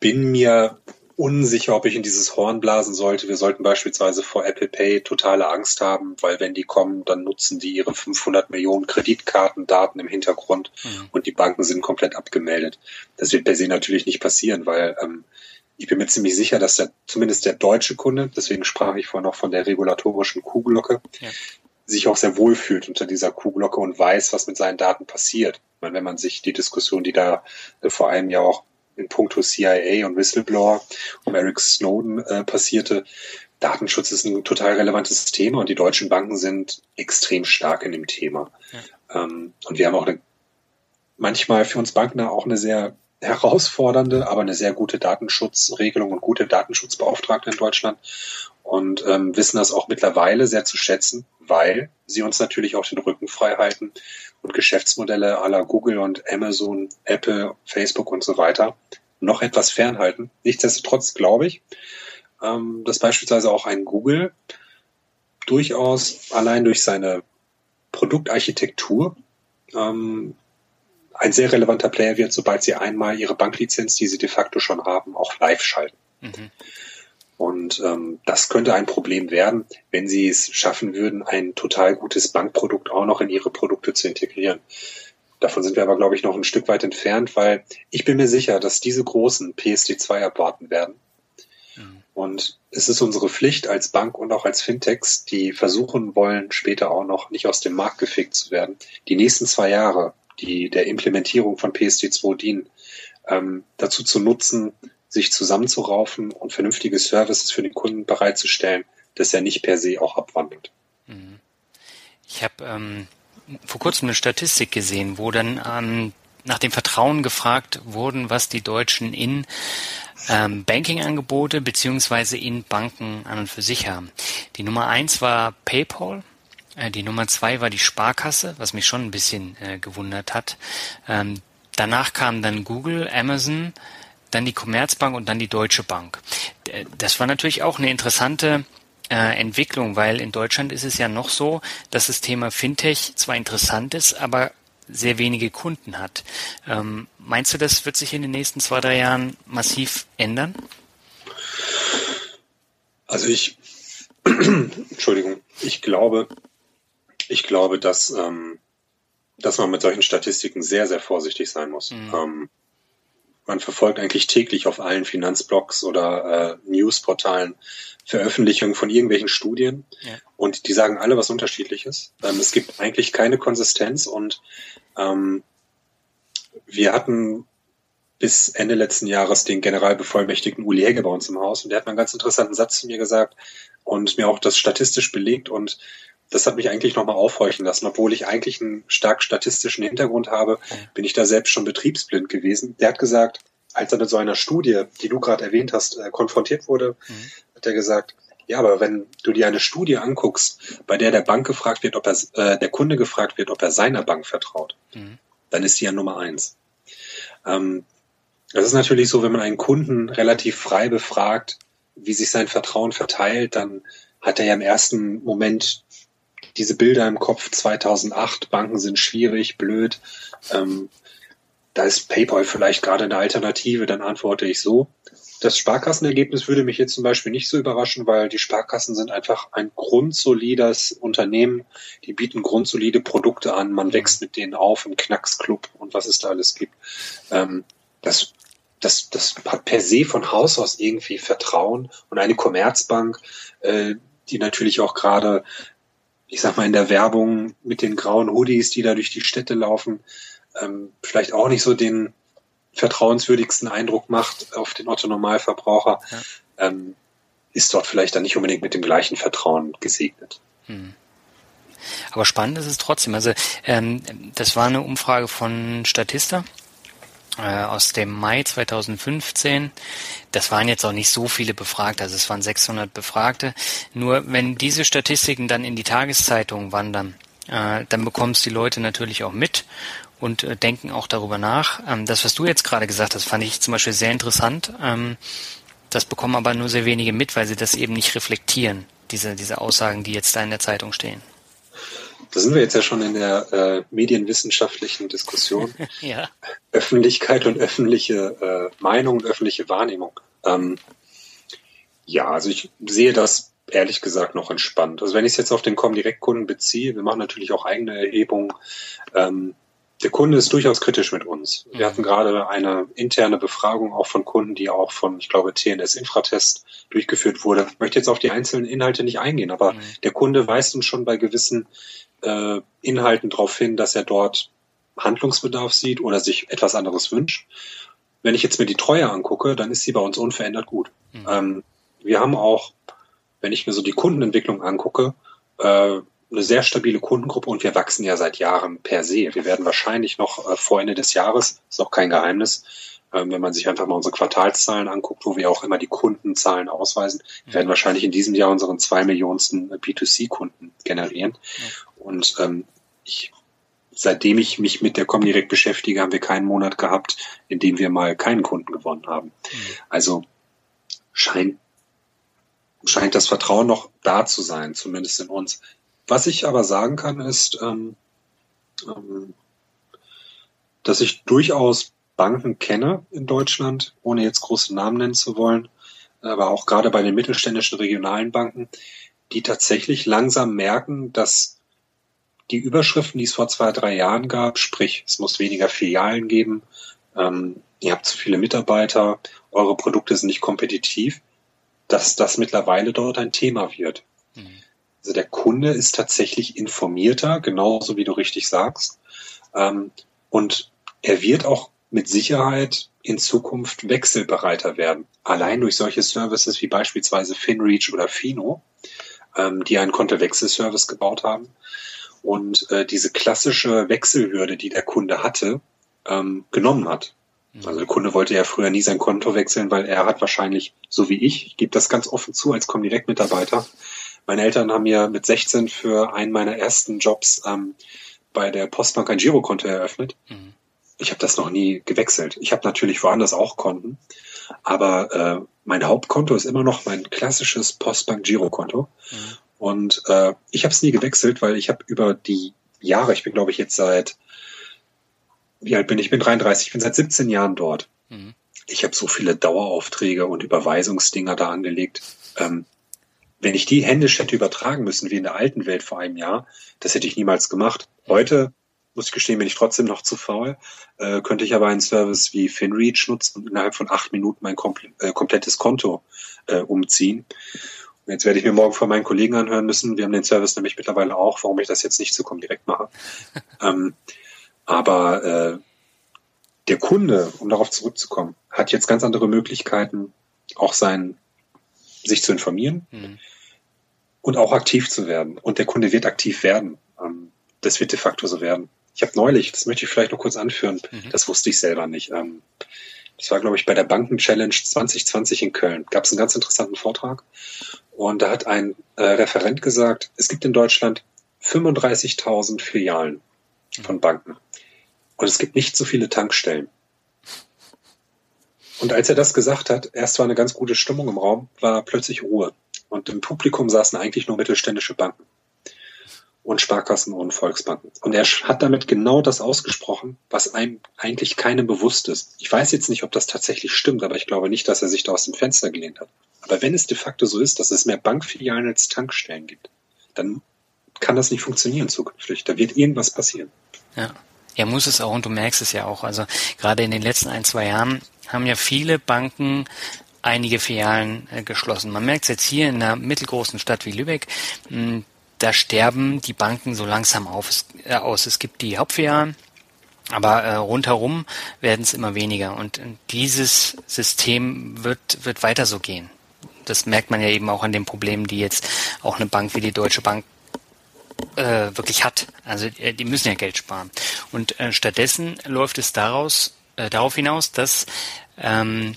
bin mir unsicher, ob ich in dieses Horn blasen sollte. Wir sollten beispielsweise vor Apple Pay totale Angst haben, weil wenn die kommen, dann nutzen die ihre 500 Millionen Kreditkartendaten im Hintergrund mhm. und die Banken sind komplett abgemeldet. Das wird per se natürlich nicht passieren, weil ähm, ich bin mir ziemlich sicher, dass der, zumindest der deutsche Kunde, deswegen sprach ich vorhin noch von der regulatorischen Kuhglocke, ja. sich auch sehr wohl fühlt unter dieser Kuhglocke und weiß, was mit seinen Daten passiert. Meine, wenn man sich die Diskussion, die da äh, vor einem Jahr auch in puncto CIA und Whistleblower um Eric Snowden äh, passierte. Datenschutz ist ein total relevantes Thema und die deutschen Banken sind extrem stark in dem Thema. Ja. Ähm, und wir haben auch eine, manchmal für uns Banken auch eine sehr herausfordernde, aber eine sehr gute Datenschutzregelung und gute Datenschutzbeauftragte in Deutschland und ähm, wissen das auch mittlerweile sehr zu schätzen, weil sie uns natürlich auch den Rücken frei halten und Geschäftsmodelle aller Google und Amazon, Apple, Facebook und so weiter noch etwas fernhalten. Nichtsdestotrotz glaube ich, ähm, dass beispielsweise auch ein Google durchaus allein durch seine Produktarchitektur ähm, ein sehr relevanter Player wird, sobald sie einmal ihre Banklizenz, die sie de facto schon haben, auch live schalten. Mhm. Und ähm, das könnte ein Problem werden, wenn sie es schaffen würden, ein total gutes Bankprodukt auch noch in ihre Produkte zu integrieren. Davon sind wir aber, glaube ich, noch ein Stück weit entfernt, weil ich bin mir sicher, dass diese großen PSD2 erwarten werden. Mhm. Und es ist unsere Pflicht als Bank und auch als Fintechs, die versuchen wollen, später auch noch nicht aus dem Markt gefickt zu werden, die nächsten zwei Jahre, die der Implementierung von PSD2 dienen, ähm, dazu zu nutzen, sich zusammenzuraufen und vernünftige Services für den Kunden bereitzustellen, dass er nicht per se auch abwandelt. Mhm. Ich habe ähm, vor kurzem eine Statistik gesehen, wo dann ähm, nach dem Vertrauen gefragt wurden, was die Deutschen in ähm, Banking-Angebote beziehungsweise in Banken an und für sich haben. Die Nummer eins war PayPal. Äh, die Nummer zwei war die Sparkasse, was mich schon ein bisschen äh, gewundert hat. Ähm, danach kamen dann Google, Amazon, dann die Commerzbank und dann die Deutsche Bank. Das war natürlich auch eine interessante äh, Entwicklung, weil in Deutschland ist es ja noch so, dass das Thema Fintech zwar interessant ist, aber sehr wenige Kunden hat. Ähm, meinst du, das wird sich in den nächsten zwei, drei Jahren massiv ändern? Also ich, Entschuldigung, ich glaube, ich glaube, dass, ähm, dass man mit solchen Statistiken sehr, sehr vorsichtig sein muss. Mhm. Ähm, man verfolgt eigentlich täglich auf allen Finanzblogs oder äh, Newsportalen Veröffentlichungen von irgendwelchen Studien ja. und die sagen alle was Unterschiedliches. Ähm, es gibt eigentlich keine Konsistenz und ähm, wir hatten bis Ende letzten Jahres den Generalbevollmächtigten Uli Hegge bei uns im Haus und der hat einen ganz interessanten Satz zu mir gesagt und mir auch das statistisch belegt und das hat mich eigentlich nochmal aufhorchen lassen. Obwohl ich eigentlich einen stark statistischen Hintergrund habe, bin ich da selbst schon betriebsblind gewesen. Der hat gesagt, als er mit so einer Studie, die du gerade erwähnt hast, äh, konfrontiert wurde, mhm. hat er gesagt, ja, aber wenn du dir eine Studie anguckst, bei der der Bank gefragt wird, ob er, äh, der Kunde gefragt wird, ob er seiner Bank vertraut, mhm. dann ist die ja Nummer eins. Ähm, das ist natürlich so, wenn man einen Kunden relativ frei befragt, wie sich sein Vertrauen verteilt, dann hat er ja im ersten Moment diese Bilder im Kopf 2008, Banken sind schwierig, blöd, ähm, da ist PayPal vielleicht gerade eine Alternative, dann antworte ich so. Das Sparkassenergebnis würde mich jetzt zum Beispiel nicht so überraschen, weil die Sparkassen sind einfach ein grundsolides Unternehmen. Die bieten grundsolide Produkte an. Man wächst mit denen auf im Knacksclub und was es da alles gibt. Ähm, das, das, das hat per se von Haus aus irgendwie Vertrauen. Und eine Commerzbank, äh, die natürlich auch gerade ich sag mal, in der Werbung mit den grauen Hoodies, die da durch die Städte laufen, ähm, vielleicht auch nicht so den vertrauenswürdigsten Eindruck macht auf den Otto-Normalverbraucher, ja. ähm, ist dort vielleicht dann nicht unbedingt mit dem gleichen Vertrauen gesegnet. Hm. Aber spannend ist es trotzdem. Also ähm, das war eine Umfrage von Statista äh, aus dem Mai 2015. Das waren jetzt auch nicht so viele Befragte, also es waren 600 Befragte. Nur wenn diese Statistiken dann in die Tageszeitungen wandern, äh, dann bekommst die Leute natürlich auch mit und äh, denken auch darüber nach. Ähm, das, was du jetzt gerade gesagt hast, fand ich zum Beispiel sehr interessant. Ähm, das bekommen aber nur sehr wenige mit, weil sie das eben nicht reflektieren, diese, diese Aussagen, die jetzt da in der Zeitung stehen. Da sind wir jetzt ja schon in der äh, medienwissenschaftlichen Diskussion. ja. Öffentlichkeit und öffentliche äh, Meinung und öffentliche Wahrnehmung. Ähm, ja, also ich sehe das ehrlich gesagt noch entspannt. Also wenn ich es jetzt auf den Comdirect-Kunden beziehe, wir machen natürlich auch eigene Erhebungen. Ähm, der Kunde ist durchaus kritisch mit uns. Wir mhm. hatten gerade eine interne Befragung auch von Kunden, die auch von, ich glaube, TNS Infratest durchgeführt wurde. Ich möchte jetzt auf die einzelnen Inhalte nicht eingehen, aber mhm. der Kunde weist uns schon bei gewissen äh, Inhalten darauf hin, dass er dort Handlungsbedarf sieht oder sich etwas anderes wünscht. Wenn ich jetzt mir die Treue angucke, dann ist sie bei uns unverändert gut. Mhm. Ähm, wir haben auch, wenn ich mir so die Kundenentwicklung angucke, äh, eine sehr stabile Kundengruppe und wir wachsen ja seit Jahren per se. Wir werden wahrscheinlich noch äh, vor Ende des Jahres, ist auch kein Geheimnis, ähm, wenn man sich einfach mal unsere Quartalszahlen anguckt, wo wir auch immer die Kundenzahlen ausweisen, ja. werden wahrscheinlich in diesem Jahr unseren zwei Millionensten B2C-Kunden generieren. Ja. Und ähm, ich, seitdem ich mich mit der Comdirect beschäftige, haben wir keinen Monat gehabt, in dem wir mal keinen Kunden gewonnen haben. Mhm. Also scheint scheint das Vertrauen noch da zu sein, zumindest in uns. Was ich aber sagen kann, ist, ähm, ähm, dass ich durchaus Banken kenne in Deutschland, ohne jetzt große Namen nennen zu wollen, aber auch gerade bei den mittelständischen regionalen Banken, die tatsächlich langsam merken, dass die Überschriften, die es vor zwei, drei Jahren gab, sprich, es muss weniger Filialen geben, ähm, ihr habt zu viele Mitarbeiter, eure Produkte sind nicht kompetitiv, dass das mittlerweile dort ein Thema wird. Mhm. Also der Kunde ist tatsächlich informierter, genauso wie du richtig sagst. Ähm, und er wird auch mit Sicherheit in Zukunft wechselbereiter werden. Allein durch solche Services wie beispielsweise FinReach oder Fino, ähm, die einen Kontowechselservice gebaut haben. Und äh, diese klassische Wechselhürde, die der Kunde hatte, ähm, genommen hat. Mhm. Also der Kunde wollte ja früher nie sein Konto wechseln, weil er hat wahrscheinlich, so wie ich, ich gebe das ganz offen zu als Comdirect-Mitarbeiter, meine Eltern haben mir mit 16 für einen meiner ersten Jobs ähm, bei der Postbank ein Girokonto eröffnet. Mhm. Ich habe das noch nie gewechselt. Ich habe natürlich woanders auch Konten, aber äh, mein Hauptkonto ist immer noch mein klassisches Postbank Girokonto. Mhm. Und äh, ich habe es nie gewechselt, weil ich habe über die Jahre, ich bin glaube ich jetzt seit, wie alt bin ich? Ich bin 33, ich bin seit 17 Jahren dort. Mhm. Ich habe so viele Daueraufträge und Überweisungsdinger da angelegt. Ähm, wenn ich die händisch hätte übertragen müssen, wie in der alten Welt vor einem Jahr, das hätte ich niemals gemacht. Heute, muss ich gestehen, bin ich trotzdem noch zu faul, äh, könnte ich aber einen Service wie FinReach nutzen und innerhalb von acht Minuten mein kompl äh, komplettes Konto äh, umziehen. Jetzt werde ich mir morgen von meinen Kollegen anhören müssen. Wir haben den Service nämlich mittlerweile auch, warum ich das jetzt nicht zu direkt mache. ähm, aber äh, der Kunde, um darauf zurückzukommen, hat jetzt ganz andere Möglichkeiten, auch sein sich zu informieren mhm. und auch aktiv zu werden. Und der Kunde wird aktiv werden. Ähm, das wird de facto so werden. Ich habe neulich, das möchte ich vielleicht noch kurz anführen, mhm. das wusste ich selber nicht. Ähm, das war, glaube ich, bei der Banken-Challenge 2020 in Köln. Gab es einen ganz interessanten Vortrag. Und da hat ein äh, Referent gesagt, es gibt in Deutschland 35.000 Filialen von Banken. Und es gibt nicht so viele Tankstellen. Und als er das gesagt hat, erst war eine ganz gute Stimmung im Raum, war plötzlich Ruhe. Und im Publikum saßen eigentlich nur mittelständische Banken und Sparkassen und Volksbanken. Und er hat damit genau das ausgesprochen, was einem eigentlich keinem bewusst ist. Ich weiß jetzt nicht, ob das tatsächlich stimmt, aber ich glaube nicht, dass er sich da aus dem Fenster gelehnt hat. Aber wenn es de facto so ist, dass es mehr Bankfilialen als Tankstellen gibt, dann kann das nicht funktionieren zukünftig. Da wird irgendwas passieren. Ja. Ja, muss es auch und du merkst es ja auch. Also gerade in den letzten ein, zwei Jahren haben ja viele Banken einige Filialen äh, geschlossen. Man merkt es jetzt hier in einer mittelgroßen Stadt wie Lübeck, mh, hm, da sterben die Banken so langsam auf, äh, aus. Es gibt die Hauptfilialen, aber äh, rundherum werden es immer weniger. Und dieses System wird, wird weiter so gehen. Das merkt man ja eben auch an den Problemen, die jetzt auch eine Bank wie die Deutsche Bank äh, wirklich hat. Also äh, die müssen ja Geld sparen. Und äh, stattdessen läuft es daraus äh, darauf hinaus, dass ähm,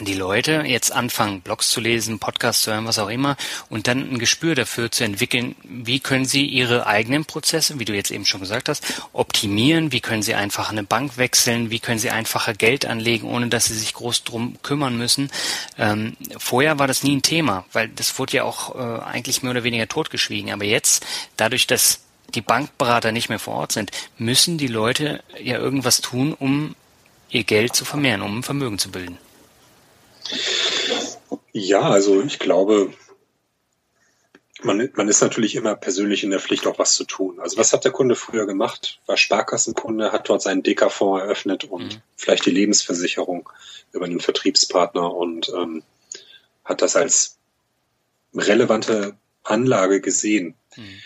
die Leute jetzt anfangen, Blogs zu lesen, Podcasts zu hören, was auch immer, und dann ein Gespür dafür zu entwickeln, wie können sie ihre eigenen Prozesse, wie du jetzt eben schon gesagt hast, optimieren, wie können sie einfach eine Bank wechseln, wie können sie einfacher Geld anlegen, ohne dass sie sich groß drum kümmern müssen. Ähm, vorher war das nie ein Thema, weil das wurde ja auch äh, eigentlich mehr oder weniger totgeschwiegen. Aber jetzt, dadurch, dass die Bankberater nicht mehr vor Ort sind, müssen die Leute ja irgendwas tun, um ihr Geld zu vermehren, um ein Vermögen zu bilden. Ja, also ich glaube, man, man ist natürlich immer persönlich in der Pflicht, auch was zu tun. Also was hat der Kunde früher gemacht? War Sparkassenkunde, hat dort seinen DK-Fonds eröffnet und mhm. vielleicht die Lebensversicherung über einen Vertriebspartner und ähm, hat das als relevante Anlage gesehen. Mhm.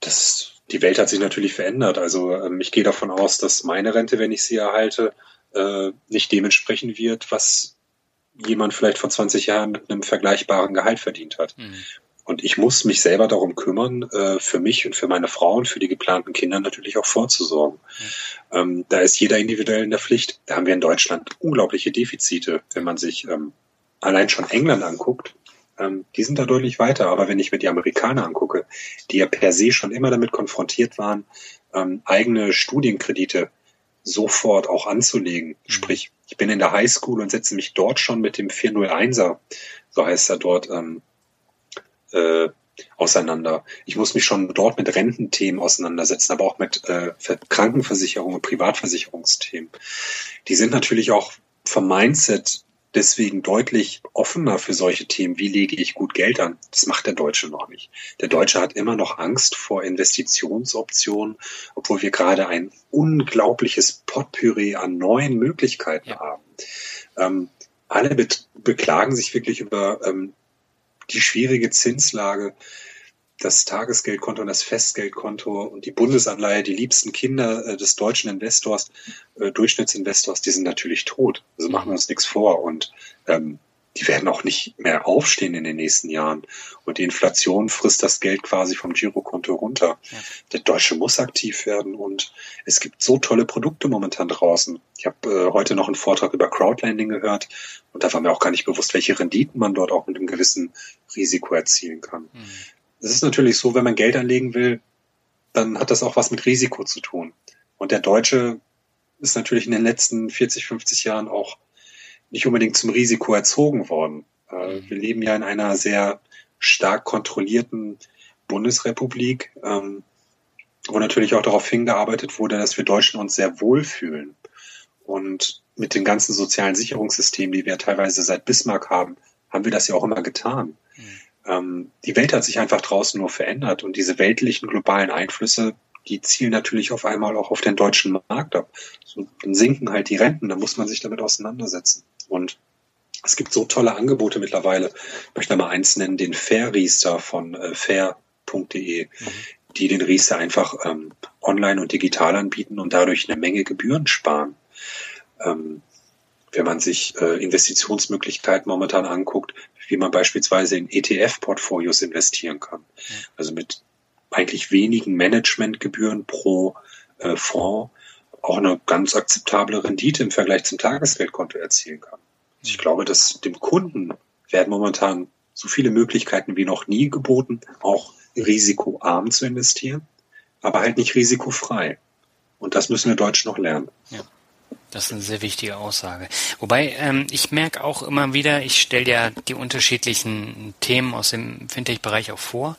Das, die Welt hat sich natürlich verändert. Also ähm, ich gehe davon aus, dass meine Rente, wenn ich sie erhalte, äh, nicht dementsprechend wird, was jemand vielleicht vor 20 Jahren mit einem vergleichbaren Gehalt verdient hat. Mhm. Und ich muss mich selber darum kümmern, äh, für mich und für meine Frau und für die geplanten Kinder natürlich auch vorzusorgen. Mhm. Da ist jeder individuell in der Pflicht. Da haben wir in Deutschland unglaubliche Defizite, wenn man sich ähm, allein schon England anguckt. Ähm, die sind da deutlich weiter. Aber wenn ich mir die Amerikaner angucke, die ja per se schon immer damit konfrontiert waren, ähm, eigene Studienkredite sofort auch anzulegen. Mhm. Sprich, ich bin in der Highschool und setze mich dort schon mit dem 401er, so heißt er dort, ähm, äh, auseinander. Ich muss mich schon dort mit Rententhemen auseinandersetzen, aber auch mit äh, Krankenversicherung und Privatversicherungsthemen. Die sind natürlich auch vom Mindset deswegen deutlich offener für solche Themen. Wie lege ich gut Geld an? Das macht der Deutsche noch nicht. Der Deutsche hat immer noch Angst vor Investitionsoptionen, obwohl wir gerade ein unglaubliches Potpourri an neuen Möglichkeiten ja. haben. Ähm, alle be beklagen sich wirklich über ähm, die schwierige Zinslage das Tagesgeldkonto und das Festgeldkonto und die Bundesanleihe, die liebsten Kinder äh, des deutschen Investors, äh, Durchschnittsinvestors, die sind natürlich tot. Also machen wir uns nichts vor. Und ähm, die werden auch nicht mehr aufstehen in den nächsten Jahren. Und die Inflation frisst das Geld quasi vom Girokonto runter. Ja. Der Deutsche muss aktiv werden und es gibt so tolle Produkte momentan draußen. Ich habe äh, heute noch einen Vortrag über Crowdlending gehört und da war mir auch gar nicht bewusst, welche Renditen man dort auch mit einem gewissen Risiko erzielen kann. Mhm. Es ist natürlich so, wenn man Geld anlegen will, dann hat das auch was mit Risiko zu tun. Und der Deutsche ist natürlich in den letzten 40, 50 Jahren auch nicht unbedingt zum Risiko erzogen worden. Äh, mhm. Wir leben ja in einer sehr stark kontrollierten Bundesrepublik, ähm, wo natürlich auch darauf hingearbeitet wurde, dass wir Deutschen uns sehr wohlfühlen. Und mit den ganzen sozialen Sicherungssystemen, die wir teilweise seit Bismarck haben, haben wir das ja auch immer getan. Mhm ähm, die Welt hat sich einfach draußen nur verändert und diese weltlichen globalen Einflüsse, die zielen natürlich auf einmal auch auf den deutschen Markt ab. So, dann sinken halt die Renten, dann muss man sich damit auseinandersetzen. Und es gibt so tolle Angebote mittlerweile. Ich möchte mal eins nennen, den Fair Riester von äh, fair.de, mhm. die den Riester einfach ähm, online und digital anbieten und dadurch eine Menge Gebühren sparen. Ähm, wenn man sich äh, Investitionsmöglichkeiten momentan anguckt, wie man beispielsweise in ETF-Portfolios investieren kann. Also mit eigentlich wenigen Managementgebühren pro äh, Fonds auch eine ganz akzeptable Rendite im Vergleich zum Tagesgeldkonto erzielen kann. Ich glaube, dass dem Kunden werden momentan so viele Möglichkeiten wie noch nie geboten, auch risikoarm zu investieren, aber halt nicht risikofrei. Und das müssen wir Deutschen noch lernen. Ja. Das ist eine sehr wichtige Aussage. Wobei ähm, ich merke auch immer wieder, ich stelle ja die unterschiedlichen Themen aus dem Fintech-Bereich auch vor.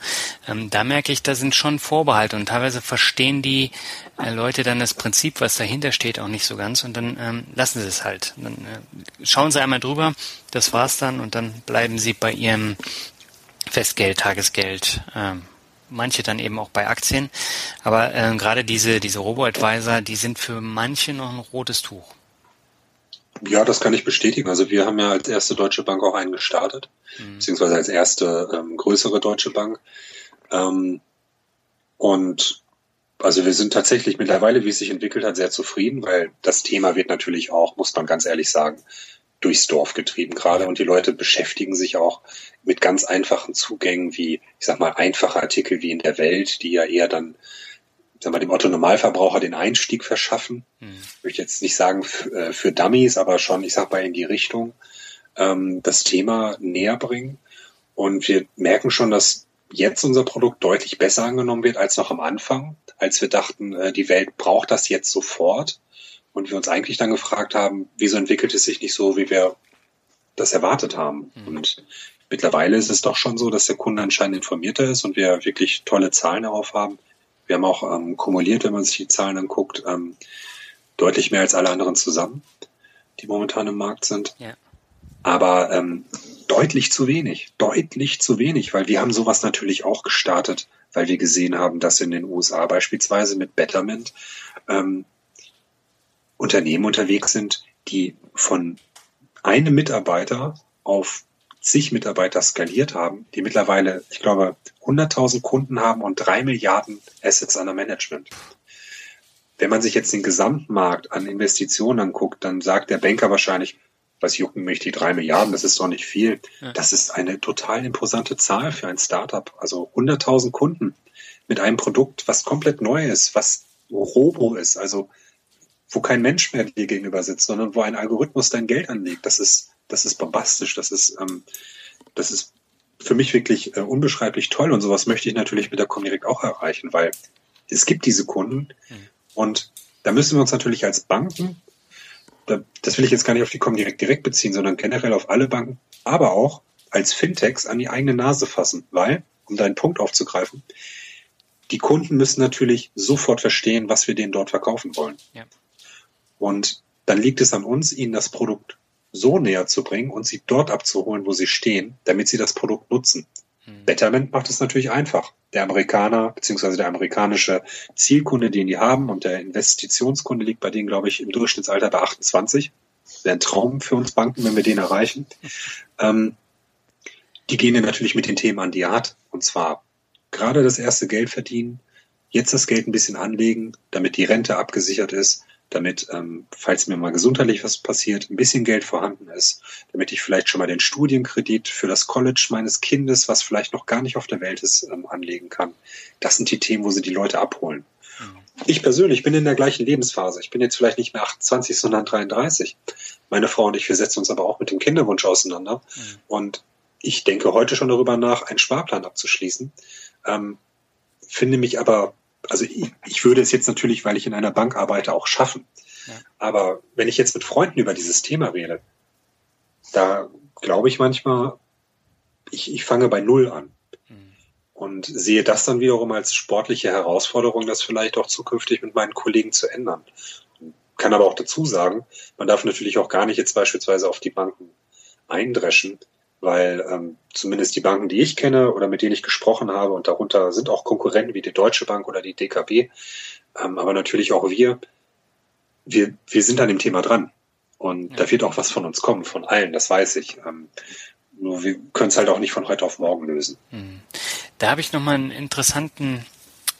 Ähm, da merke ich, da sind schon Vorbehalte und teilweise verstehen die äh, Leute dann das Prinzip, was dahinter steht, auch nicht so ganz und dann ähm, lassen sie es halt. Dann äh, schauen sie einmal drüber, das war's dann und dann bleiben sie bei ihrem Festgeld, Tagesgeld, ähm, manche dann eben auch bei Aktien. Aber äh, gerade diese, diese Robo-Advisor, die sind für manche noch ein rotes Tuch. Ja, das kann ich bestätigen. Also wir haben ja als erste deutsche Bank auch einen gestartet, mhm. beziehungsweise als erste ähm, größere deutsche Bank. Ähm, und also wir sind tatsächlich mittlerweile, wie es sich entwickelt hat, sehr zufrieden, weil das Thema wird natürlich auch, muss man ganz ehrlich sagen, durchs Dorf getrieben gerade und die Leute beschäftigen sich auch mit ganz einfachen Zugängen wie, ich sag mal, einfache Artikel wie in der Welt, die ja eher dann sagen wir, dem Otto Normalverbraucher den Einstieg verschaffen. Mhm. Ich möchte jetzt nicht sagen für, für Dummies, aber schon, ich sag mal, in die Richtung ähm, das Thema näher bringen. Und wir merken schon, dass jetzt unser Produkt deutlich besser angenommen wird als noch am Anfang, als wir dachten, äh, die Welt braucht das jetzt sofort. Und wir uns eigentlich dann gefragt haben, wieso entwickelt es sich nicht so, wie wir das erwartet haben. Mhm. Und mittlerweile ist es doch schon so, dass der Kunde anscheinend informierter ist und wir wirklich tolle Zahlen darauf haben. Wir haben auch ähm, kumuliert, wenn man sich die Zahlen anguckt, ähm, deutlich mehr als alle anderen zusammen, die momentan im Markt sind. Ja. Aber ähm, deutlich zu wenig, deutlich zu wenig, weil wir haben sowas natürlich auch gestartet, weil wir gesehen haben, dass in den USA beispielsweise mit Betterment ähm, Unternehmen unterwegs sind, die von einem Mitarbeiter auf zig Mitarbeiter skaliert haben, die mittlerweile, ich glaube, 100.000 Kunden haben und drei Milliarden Assets under Management. Wenn man sich jetzt den Gesamtmarkt an Investitionen anguckt, dann sagt der Banker wahrscheinlich, was jucken mich die drei Milliarden, das ist doch nicht viel. Ja. Das ist eine total imposante Zahl für ein Startup. Also 100.000 Kunden mit einem Produkt, was komplett neu ist, was Robo ist, also wo kein Mensch mehr dir gegenüber sitzt, sondern wo ein Algorithmus dein Geld anlegt. Das ist, das ist bombastisch. Das ist, ähm, das ist für mich wirklich äh, unbeschreiblich toll. Und sowas möchte ich natürlich mit der Comdirect auch erreichen, weil es gibt diese Kunden mhm. und da müssen wir uns natürlich als Banken das will ich jetzt gar nicht auf die Comdirect direkt beziehen, sondern generell auf alle Banken, aber auch als Fintechs an die eigene Nase fassen, weil, um deinen Punkt aufzugreifen, die Kunden müssen natürlich sofort verstehen, was wir denen dort verkaufen wollen. Ja. Und dann liegt es an uns, ihnen das Produkt so näher zu bringen und sie dort abzuholen, wo sie stehen, damit sie das Produkt nutzen. Hm. Betterment macht es natürlich einfach. Der Amerikaner beziehungsweise der amerikanische Zielkunde, den die haben und der Investitionskunde liegt bei denen, glaube ich, im Durchschnittsalter bei 28. Das wäre ein Traum für uns Banken, wenn wir den erreichen. Ähm, die gehen dann natürlich mit den Themen an die Art. Und zwar gerade das erste Geld verdienen, jetzt das Geld ein bisschen anlegen, damit die Rente abgesichert ist, damit, ähm, falls mir mal gesundheitlich was passiert, ein bisschen Geld vorhanden ist, damit ich vielleicht schon mal den Studienkredit für das College meines Kindes, was vielleicht noch gar nicht auf der Welt ist, ähm, anlegen kann. Das sind die Themen, wo sie die Leute abholen. Mhm. Ich persönlich bin in der gleichen Lebensphase. Ich bin jetzt vielleicht nicht mehr 28, sondern 33. Meine Frau und ich, wir setzen uns aber auch mit dem Kinderwunsch auseinander. Mhm. Und ich denke heute schon darüber nach, einen Sparplan abzuschließen. Ähm, finde mich aber also ich, ich würde es jetzt natürlich, weil ich in einer Bank arbeite, auch schaffen. Ja. Aber wenn ich jetzt mit Freunden über dieses Thema rede, da glaube ich manchmal, ich, ich fange bei Null an. Mhm. Und sehe das dann wiederum als sportliche Herausforderung, das vielleicht auch zukünftig mit meinen Kollegen zu ändern. Kann aber auch dazu sagen, man darf natürlich auch gar nicht jetzt beispielsweise auf die Banken eindreschen, weil ähm, zumindest die Banken, die ich kenne oder mit denen ich gesprochen habe, und darunter sind auch Konkurrenten wie die Deutsche Bank oder die DKB, ähm, aber natürlich auch wir, wir, wir sind an dem Thema dran. Und ja. da wird auch was von uns kommen, von allen, das weiß ich. Ähm, nur wir können es halt auch nicht von heute auf morgen lösen. Hm. Da habe ich nochmal einen interessanten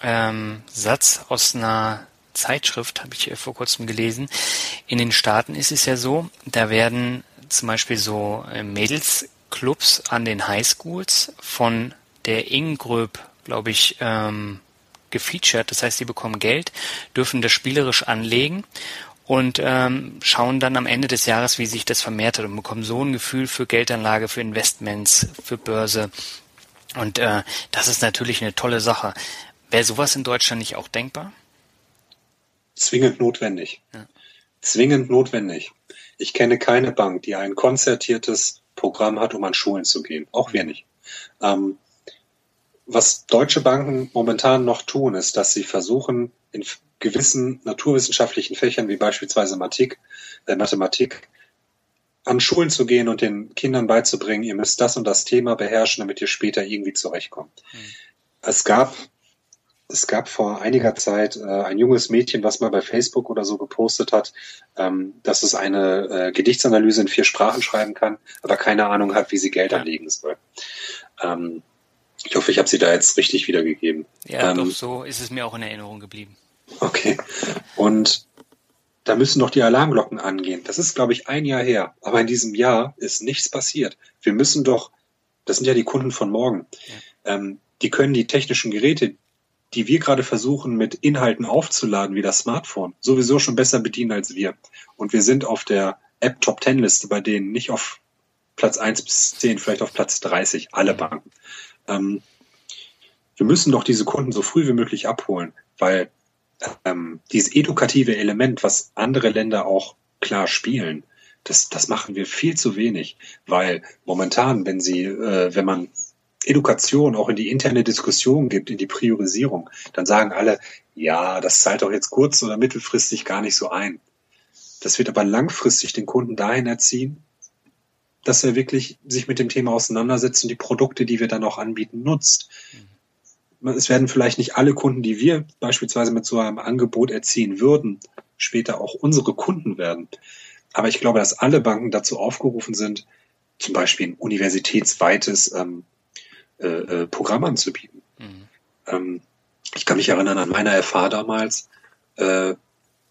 ähm, Satz aus einer Zeitschrift, habe ich vor kurzem gelesen. In den Staaten ist es ja so, da werden zum Beispiel so äh, Mädels Clubs an den Highschools von der Ingröb, glaube ich, ähm, gefeatured. Das heißt, sie bekommen Geld, dürfen das spielerisch anlegen und ähm, schauen dann am Ende des Jahres, wie sich das vermehrt hat und bekommen so ein Gefühl für Geldanlage, für Investments, für Börse. Und äh, das ist natürlich eine tolle Sache. Wäre sowas in Deutschland nicht auch denkbar? Zwingend notwendig. Ja. Zwingend notwendig. Ich kenne keine Bank, die ein konzertiertes Programm hat, um an Schulen zu gehen. Auch wir nicht. Ähm, was deutsche Banken momentan noch tun, ist, dass sie versuchen, in gewissen naturwissenschaftlichen Fächern wie beispielsweise Mathematik, äh, Mathematik an Schulen zu gehen und den Kindern beizubringen, ihr müsst das und das Thema beherrschen, damit ihr später irgendwie zurechtkommt. Mhm. Es gab es gab vor einiger Zeit äh, ein junges Mädchen, was mal bei Facebook oder so gepostet hat, ähm, dass es eine äh, Gedichtsanalyse in vier Sprachen schreiben kann, aber keine Ahnung hat, wie sie Geld anlegen soll. Ähm, ich hoffe, ich habe sie da jetzt richtig wiedergegeben. Ja, ähm, doch, so ist es mir auch in Erinnerung geblieben. Okay. Und da müssen doch die Alarmglocken angehen. Das ist, glaube ich, ein Jahr her. Aber in diesem Jahr ist nichts passiert. Wir müssen doch, das sind ja die Kunden von morgen, ja. ähm, die können die technischen Geräte, die wir gerade versuchen mit Inhalten aufzuladen, wie das Smartphone, sowieso schon besser bedienen als wir. Und wir sind auf der App Top 10 Liste bei denen nicht auf Platz 1 bis 10, vielleicht auf Platz 30, alle Banken. Ähm, wir müssen doch diese Kunden so früh wie möglich abholen, weil ähm, dieses edukative Element, was andere Länder auch klar spielen, das, das machen wir viel zu wenig, weil momentan, wenn sie, äh, wenn man Education auch in die interne Diskussion gibt, in die Priorisierung, dann sagen alle, ja, das zahlt doch jetzt kurz- oder mittelfristig gar nicht so ein. Das wird aber langfristig den Kunden dahin erziehen, dass er wirklich sich mit dem Thema auseinandersetzt und die Produkte, die wir dann auch anbieten, nutzt. Es werden vielleicht nicht alle Kunden, die wir beispielsweise mit so einem Angebot erziehen würden, später auch unsere Kunden werden. Aber ich glaube, dass alle Banken dazu aufgerufen sind, zum Beispiel ein universitätsweites ähm, äh, äh, Programm anzubieten. Mhm. Ähm, ich kann mich erinnern an meine FH damals. Äh,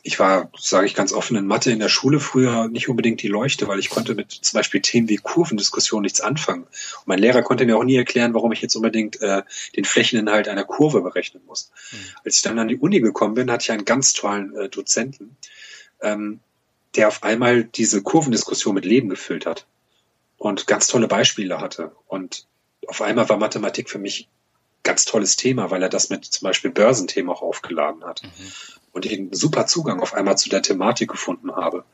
ich war, sage ich ganz offen, in Mathe in der Schule früher nicht unbedingt die Leuchte, weil ich konnte mit zum Beispiel Themen wie Kurvendiskussion nichts anfangen. Und mein Lehrer konnte mir auch nie erklären, warum ich jetzt unbedingt äh, den Flächeninhalt einer Kurve berechnen muss. Mhm. Als ich dann an die Uni gekommen bin, hatte ich einen ganz tollen äh, Dozenten, ähm, der auf einmal diese Kurvendiskussion mit Leben gefüllt hat und ganz tolle Beispiele hatte. Und auf einmal war Mathematik für mich ganz tolles Thema, weil er das mit zum Beispiel Börsenthemen auch aufgeladen hat. Mhm. Und ich einen super Zugang auf einmal zu der Thematik gefunden habe.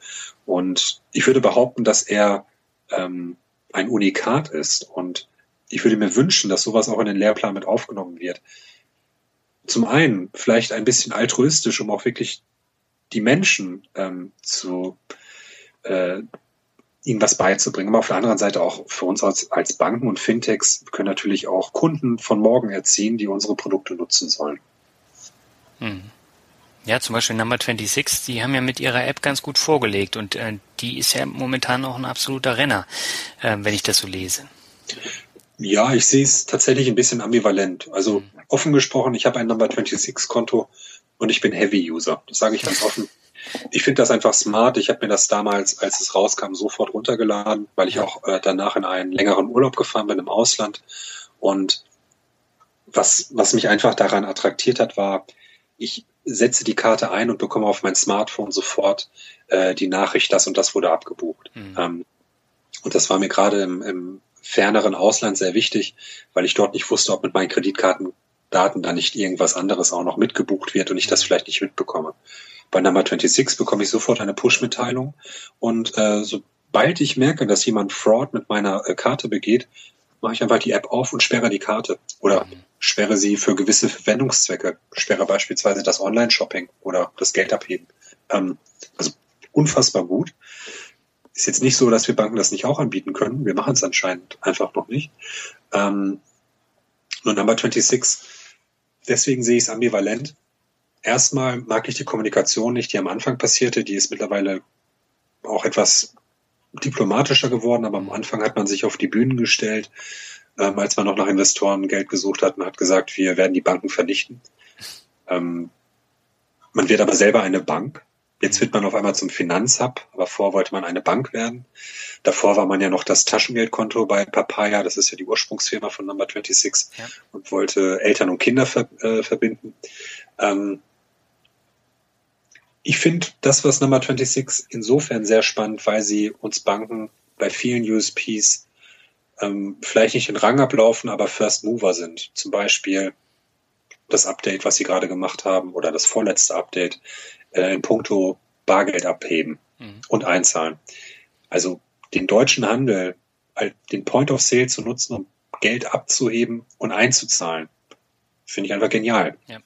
Und ich würde behaupten, dass er ähm, ein Unikat ist. Und ich würde mir wünschen, dass sowas auch in den Lehrplan mit aufgenommen wird. Zum einen vielleicht ein bisschen altruistisch, um auch wirklich die Menschen ähm, zu äh, ihnen was beizubringen. Aber auf der anderen Seite auch für uns als, als Banken und Fintechs können natürlich auch Kunden von morgen erziehen, die unsere Produkte nutzen sollen. Hm. Ja, zum Beispiel Number 26, die haben ja mit ihrer App ganz gut vorgelegt und äh, die ist ja momentan auch ein absoluter Renner, äh, wenn ich das so lese. Ja, ich sehe es tatsächlich ein bisschen ambivalent. Also mhm. offen gesprochen, ich habe ein Number 26 Konto und ich bin Heavy-User. Das sage ich ganz offen. Ich finde das einfach smart. Ich habe mir das damals, als es rauskam, sofort runtergeladen, weil ich auch äh, danach in einen längeren Urlaub gefahren bin im Ausland. Und was, was mich einfach daran attraktiert hat, war, ich setze die Karte ein und bekomme auf mein Smartphone sofort äh, die Nachricht, das und das wurde abgebucht. Mhm. Ähm, und das war mir gerade im, im ferneren Ausland sehr wichtig, weil ich dort nicht wusste, ob mit meinen Kreditkartendaten da nicht irgendwas anderes auch noch mitgebucht wird und ich das mhm. vielleicht nicht mitbekomme. Bei Number 26 bekomme ich sofort eine Push-Mitteilung und äh, sobald ich merke, dass jemand Fraud mit meiner äh, Karte begeht, mache ich einfach die App auf und sperre die Karte oder sperre sie für gewisse Verwendungszwecke, sperre beispielsweise das Online-Shopping oder das Geldabheben. Ähm, also unfassbar gut. Ist jetzt nicht so, dass wir Banken das nicht auch anbieten können. Wir machen es anscheinend einfach noch nicht. Ähm, nur Number 26, deswegen sehe ich es ambivalent erstmal mag ich die Kommunikation nicht, die am Anfang passierte. Die ist mittlerweile auch etwas diplomatischer geworden, aber am Anfang hat man sich auf die Bühnen gestellt, ähm, als man noch nach Investoren Geld gesucht hat. Man hat gesagt, wir werden die Banken vernichten. Ähm, man wird aber selber eine Bank. Jetzt wird man auf einmal zum Finanzhub, aber vor wollte man eine Bank werden. Davor war man ja noch das Taschengeldkonto bei Papaya, das ist ja die Ursprungsfirma von Number 26 ja. und wollte Eltern und Kinder ver äh, verbinden. Ähm, ich finde das, was Number 26 insofern sehr spannend, weil sie uns Banken bei vielen USPs ähm, vielleicht nicht den Rang ablaufen, aber First Mover sind. Zum Beispiel das Update, was sie gerade gemacht haben, oder das vorletzte Update äh, in puncto Bargeld abheben mhm. und einzahlen. Also den deutschen Handel, den Point of Sale zu nutzen, um Geld abzuheben und einzuzahlen, finde ich einfach genial. Ja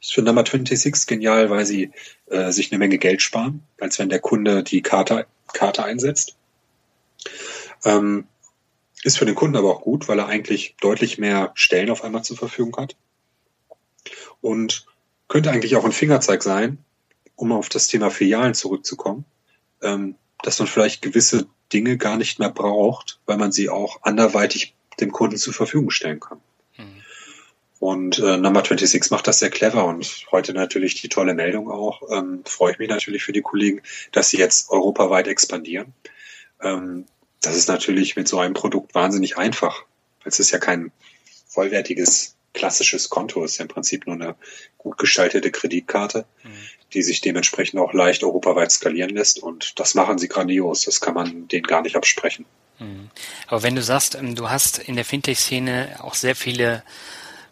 ist für Number 26 genial, weil sie äh, sich eine Menge Geld sparen, als wenn der Kunde die Karte, Karte einsetzt. Ähm, ist für den Kunden aber auch gut, weil er eigentlich deutlich mehr Stellen auf einmal zur Verfügung hat. Und könnte eigentlich auch ein Fingerzeig sein, um auf das Thema Filialen zurückzukommen, ähm, dass man vielleicht gewisse Dinge gar nicht mehr braucht, weil man sie auch anderweitig dem Kunden zur Verfügung stellen kann. Und äh, Number 26 macht das sehr clever und heute natürlich die tolle Meldung auch. Ähm, freue ich mich natürlich für die Kollegen, dass sie jetzt europaweit expandieren. Ähm, das ist natürlich mit so einem Produkt wahnsinnig einfach. Es ist ja kein vollwertiges klassisches Konto, ist ja im Prinzip nur eine gut gestaltete Kreditkarte, mhm. die sich dementsprechend auch leicht europaweit skalieren lässt. Und das machen sie grandios. Das kann man denen gar nicht absprechen. Mhm. Aber wenn du sagst, ähm, du hast in der Fintech-Szene auch sehr viele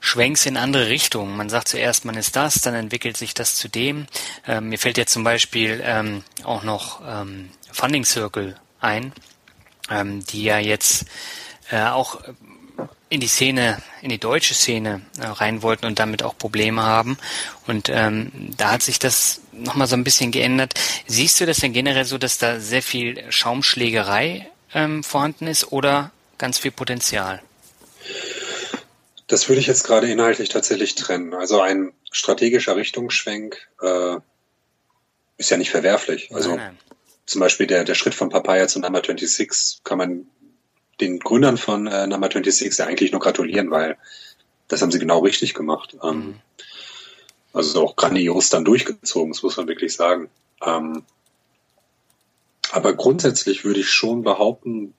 Schwenks in andere Richtungen. Man sagt zuerst, man ist das, dann entwickelt sich das zu dem. Ähm, mir fällt jetzt zum Beispiel ähm, auch noch ähm, Funding Circle ein, ähm, die ja jetzt äh, auch in die Szene, in die deutsche Szene äh, rein wollten und damit auch Probleme haben. Und ähm, da hat sich das nochmal so ein bisschen geändert. Siehst du das denn generell so, dass da sehr viel Schaumschlägerei ähm, vorhanden ist oder ganz viel Potenzial? Das würde ich jetzt gerade inhaltlich tatsächlich trennen. Also ein strategischer Richtungsschwenk äh, ist ja nicht verwerflich. Also nein, nein. zum Beispiel der, der Schritt von Papaya zu Number 26 kann man den Gründern von äh, Number 26 ja eigentlich nur gratulieren, weil das haben sie genau richtig gemacht. Ähm, mhm. Also auch grandios dann durchgezogen, das muss man wirklich sagen. Ähm, aber grundsätzlich würde ich schon behaupten,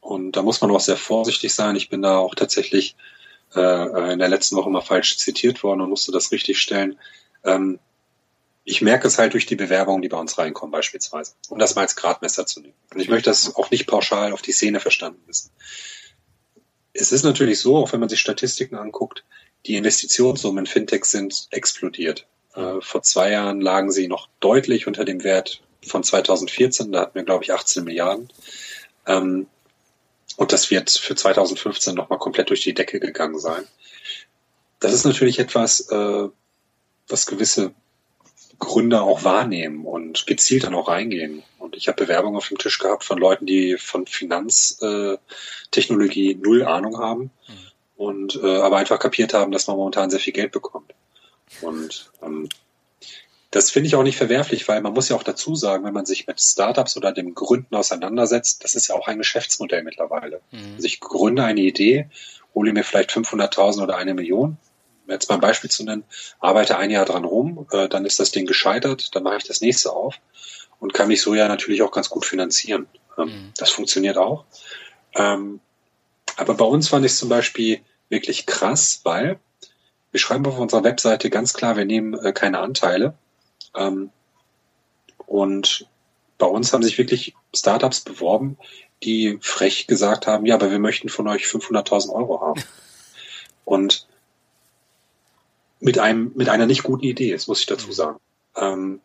und da muss man auch sehr vorsichtig sein, ich bin da auch tatsächlich äh, in der letzten Woche mal falsch zitiert worden und musste das richtig stellen. Ähm, ich merke es halt durch die Bewerbungen, die bei uns reinkommen beispielsweise, um das mal als Gradmesser zu nehmen. Und ich möchte das auch nicht pauschal auf die Szene verstanden wissen. Es ist natürlich so, auch wenn man sich Statistiken anguckt, die Investitionssummen in Fintech sind explodiert. Äh, vor zwei Jahren lagen sie noch deutlich unter dem Wert von 2014, da hatten wir, glaube ich, 18 Milliarden. Ähm, und das wird für 2015 nochmal komplett durch die Decke gegangen sein. Das ist natürlich etwas, äh, was gewisse Gründer auch wahrnehmen und gezielt dann auch reingehen. Und ich habe Bewerbungen auf dem Tisch gehabt von Leuten, die von Finanztechnologie äh, null Ahnung haben mhm. und äh, aber einfach kapiert haben, dass man momentan sehr viel Geld bekommt. Und ähm, das finde ich auch nicht verwerflich, weil man muss ja auch dazu sagen, wenn man sich mit Startups oder dem Gründen auseinandersetzt, das ist ja auch ein Geschäftsmodell mittlerweile. Mhm. Also ich gründe eine Idee, hole mir vielleicht 500.000 oder eine Million, jetzt mal ein Beispiel zu nennen, arbeite ein Jahr dran rum, äh, dann ist das Ding gescheitert, dann mache ich das nächste auf und kann mich so ja natürlich auch ganz gut finanzieren. Ähm, mhm. Das funktioniert auch. Ähm, aber bei uns fand ich es zum Beispiel wirklich krass, weil wir schreiben auf unserer Webseite ganz klar, wir nehmen äh, keine Anteile. Ähm, und bei uns haben sich wirklich Startups beworben, die frech gesagt haben, ja, aber wir möchten von euch 500.000 Euro haben. Und mit einem, mit einer nicht guten Idee, das muss ich dazu mhm. sagen. Ähm,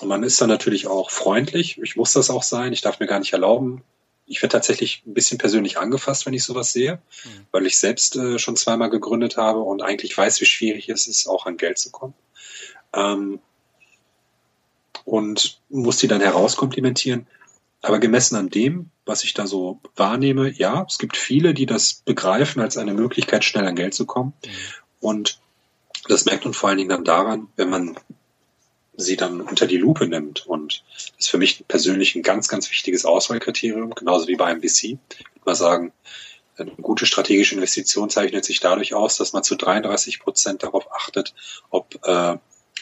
und man ist dann natürlich auch freundlich. Ich muss das auch sein. Ich darf mir gar nicht erlauben. Ich werde tatsächlich ein bisschen persönlich angefasst, wenn ich sowas sehe, mhm. weil ich selbst äh, schon zweimal gegründet habe und eigentlich weiß, wie schwierig es ist, auch an Geld zu kommen. Ähm, und muss die dann herauskomplimentieren. Aber gemessen an dem, was ich da so wahrnehme, ja, es gibt viele, die das begreifen als eine Möglichkeit, schnell an Geld zu kommen. Und das merkt man vor allen Dingen dann daran, wenn man sie dann unter die Lupe nimmt. Und das ist für mich persönlich ein ganz, ganz wichtiges Auswahlkriterium, genauso wie bei VC. Ich würde mal sagen, eine gute strategische Investition zeichnet sich dadurch aus, dass man zu 33 Prozent darauf achtet, ob äh,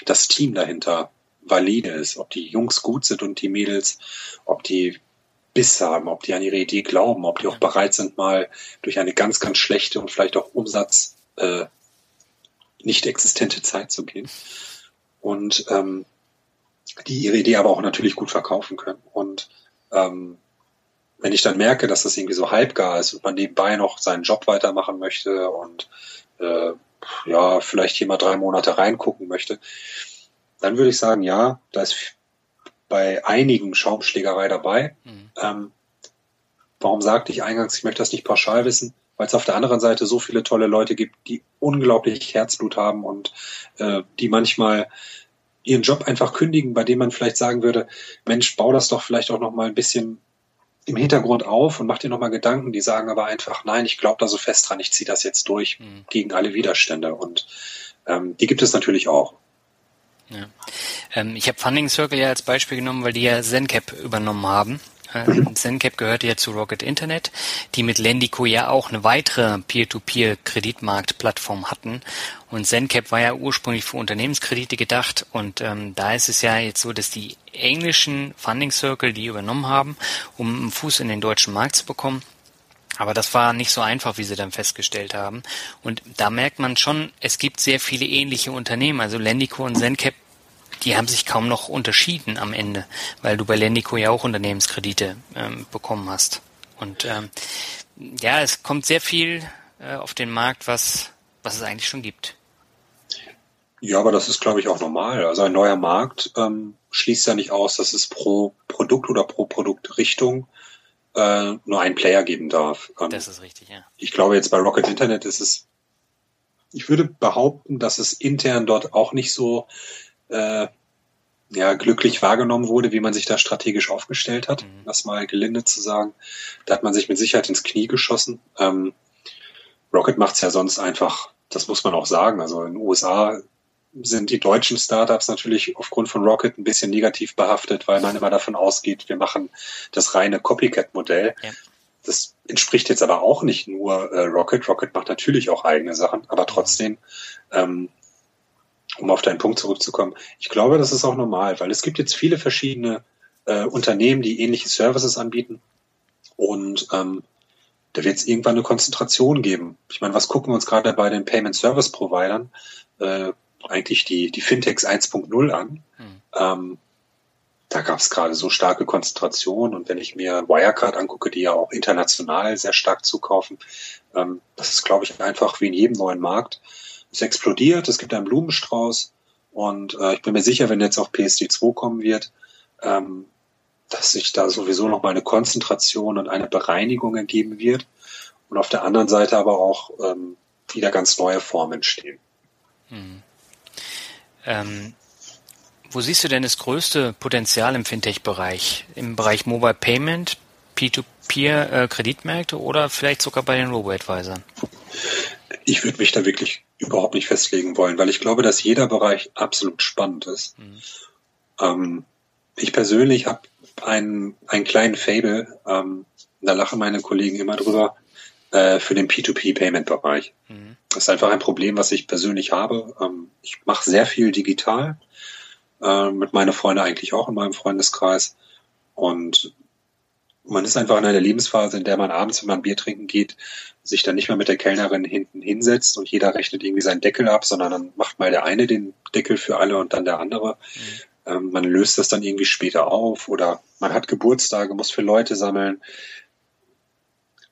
das Team dahinter valide ist, ob die Jungs gut sind und die Mädels, ob die Biss haben, ob die an ihre Idee glauben, ob die auch bereit sind, mal durch eine ganz, ganz schlechte und vielleicht auch Umsatz äh, nicht existente Zeit zu gehen. Und ähm, die ihre Idee aber auch natürlich gut verkaufen können. Und ähm, wenn ich dann merke, dass das irgendwie so halbgar ist und man nebenbei noch seinen Job weitermachen möchte und äh, ja, vielleicht hier mal drei Monate reingucken möchte, dann würde ich sagen, ja, da ist bei einigen Schaumschlägerei dabei. Mhm. Ähm, warum sagte ich eingangs, ich möchte das nicht pauschal wissen? Weil es auf der anderen Seite so viele tolle Leute gibt, die unglaublich Herzblut haben und äh, die manchmal ihren Job einfach kündigen, bei dem man vielleicht sagen würde, Mensch, bau das doch vielleicht auch noch mal ein bisschen im Hintergrund auf und mach dir noch mal Gedanken. Die sagen aber einfach, nein, ich glaube da so fest dran, ich ziehe das jetzt durch mhm. gegen alle Widerstände. Und ähm, die gibt es natürlich auch. Ja. Ähm, ich habe Funding Circle ja als Beispiel genommen, weil die ja ZenCap übernommen haben. Ähm, ZenCap gehörte ja zu Rocket Internet, die mit Lendico ja auch eine weitere Peer-to-Peer-Kreditmarktplattform hatten. Und ZenCap war ja ursprünglich für Unternehmenskredite gedacht. Und ähm, da ist es ja jetzt so, dass die englischen Funding Circle die übernommen haben, um einen Fuß in den deutschen Markt zu bekommen. Aber das war nicht so einfach, wie sie dann festgestellt haben. Und da merkt man schon, es gibt sehr viele ähnliche Unternehmen. Also Lendico und Zencap, die haben sich kaum noch unterschieden am Ende, weil du bei Lendico ja auch Unternehmenskredite ähm, bekommen hast. Und ähm, ja, es kommt sehr viel äh, auf den Markt, was, was es eigentlich schon gibt. Ja, aber das ist, glaube ich, auch normal. Also ein neuer Markt ähm, schließt ja nicht aus, dass es pro Produkt oder pro Produktrichtung äh, nur einen Player geben darf. Ähm, das ist richtig, ja. Ich glaube jetzt bei Rocket Internet ist es, ich würde behaupten, dass es intern dort auch nicht so äh, ja, glücklich wahrgenommen wurde, wie man sich da strategisch aufgestellt hat, mhm. das mal gelinde zu sagen. Da hat man sich mit Sicherheit ins Knie geschossen. Ähm, Rocket macht's ja sonst einfach, das muss man auch sagen. Also in den USA sind die deutschen Startups natürlich aufgrund von Rocket ein bisschen negativ behaftet, weil man immer davon ausgeht, wir machen das reine Copycat-Modell. Ja. Das entspricht jetzt aber auch nicht nur äh, Rocket. Rocket macht natürlich auch eigene Sachen, aber trotzdem, ähm, um auf deinen Punkt zurückzukommen, ich glaube, das ist auch normal, weil es gibt jetzt viele verschiedene äh, Unternehmen, die ähnliche Services anbieten und ähm, da wird es irgendwann eine Konzentration geben. Ich meine, was gucken wir uns gerade bei den Payment Service Providern? Äh, eigentlich die, die Fintechs 1.0 an. Hm. Ähm, da gab es gerade so starke Konzentration und wenn ich mir Wirecard angucke, die ja auch international sehr stark zukaufen, ähm, das ist, glaube ich, einfach wie in jedem neuen Markt. Es explodiert, es gibt einen Blumenstrauß und äh, ich bin mir sicher, wenn jetzt auch PSD2 kommen wird, ähm, dass sich da sowieso noch mal eine Konzentration und eine Bereinigung ergeben wird und auf der anderen Seite aber auch ähm, wieder ganz neue Formen entstehen. Hm. Ähm, wo siehst du denn das größte Potenzial im Fintech-Bereich? Im Bereich Mobile Payment, P2P-Kreditmärkte äh, oder vielleicht sogar bei den Robo-Advisern? Ich würde mich da wirklich überhaupt nicht festlegen wollen, weil ich glaube, dass jeder Bereich absolut spannend ist. Mhm. Ähm, ich persönlich habe einen, einen kleinen Fable, ähm, da lachen meine Kollegen immer drüber, äh, für den P2P-Payment-Bereich. Mhm. Das ist einfach ein Problem, was ich persönlich habe. Ähm, ich mache sehr viel digital, äh, mit meinen Freunden eigentlich auch in meinem Freundeskreis. Und man ist einfach in einer Lebensphase, in der man abends, wenn man Bier trinken geht, sich dann nicht mehr mit der Kellnerin hinten hinsetzt und jeder rechnet irgendwie seinen Deckel ab, sondern dann macht mal der eine den Deckel für alle und dann der andere. Mhm. Ähm, man löst das dann irgendwie später auf oder man hat Geburtstage, muss für Leute sammeln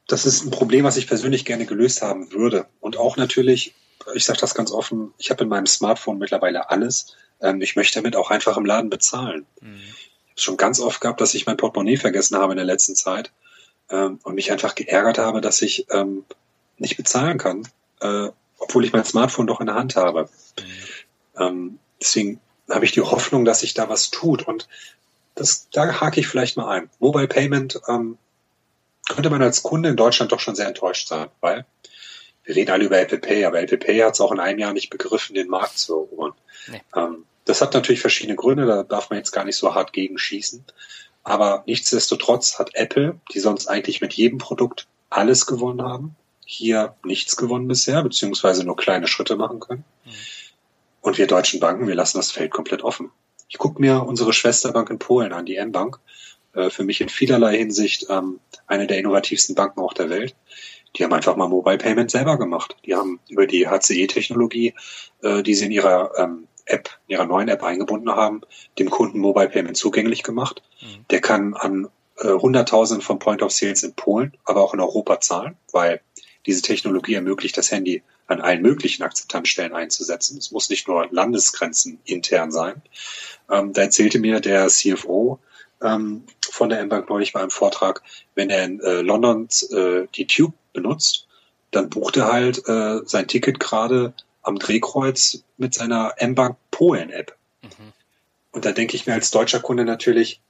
das ist ein Problem, was ich persönlich gerne gelöst haben würde. Und auch natürlich, ich sage das ganz offen, ich habe in meinem Smartphone mittlerweile alles. Ähm, ich möchte damit auch einfach im Laden bezahlen. Mhm. Ich habe schon ganz oft gehabt, dass ich mein Portemonnaie vergessen habe in der letzten Zeit ähm, und mich einfach geärgert habe, dass ich ähm, nicht bezahlen kann, äh, obwohl ich mein Smartphone doch in der Hand habe. Mhm. Ähm, deswegen habe ich die Hoffnung, dass sich da was tut. Und das, da hake ich vielleicht mal ein. Mobile Payment ähm, könnte man als Kunde in Deutschland doch schon sehr enttäuscht sein, weil wir reden alle über Apple Pay, aber Apple Pay hat es auch in einem Jahr nicht begriffen, den Markt zu erobern. Nee. Ähm, das hat natürlich verschiedene Gründe, da darf man jetzt gar nicht so hart gegenschießen. Aber nichtsdestotrotz hat Apple, die sonst eigentlich mit jedem Produkt alles gewonnen haben, hier nichts gewonnen bisher, beziehungsweise nur kleine Schritte machen können. Mhm. Und wir deutschen Banken, wir lassen das Feld komplett offen. Ich gucke mir unsere Schwesterbank in Polen an, die M-Bank. Äh, für mich in vielerlei Hinsicht ähm, eine der innovativsten Banken auch der Welt. Die haben einfach mal Mobile Payment selber gemacht. Die haben über die HCE-Technologie, äh, die sie in ihrer ähm, App, in ihrer neuen App eingebunden haben, dem Kunden Mobile Payment zugänglich gemacht. Mhm. Der kann an äh, Hunderttausenden von Point of Sales in Polen, aber auch in Europa zahlen, weil diese Technologie ermöglicht, das Handy an allen möglichen Akzeptanzstellen einzusetzen. Es muss nicht nur Landesgrenzen intern sein. Ähm, da erzählte mir der CFO, ähm, von der M-Bank neulich bei einem Vortrag, wenn er in äh, London äh, die Tube benutzt, dann bucht er halt äh, sein Ticket gerade am Drehkreuz mit seiner M-Bank Polen-App. Mhm. Und da denke ich mir als deutscher Kunde natürlich,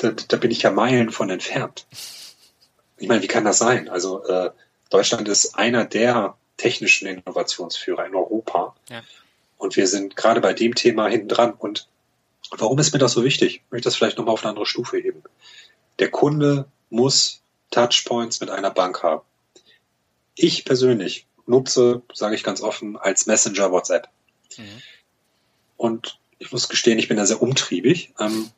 da, da bin ich ja Meilen von entfernt. Ich meine, wie kann das sein? Also äh, Deutschland ist einer der technischen Innovationsführer in Europa. Ja. Und wir sind gerade bei dem Thema hinten dran. Und Warum ist mir das so wichtig? Ich möchte das vielleicht nochmal auf eine andere Stufe heben. Der Kunde muss Touchpoints mit einer Bank haben. Ich persönlich nutze, sage ich ganz offen, als Messenger WhatsApp. Mhm. Und ich muss gestehen, ich bin da sehr umtriebig. Ähm,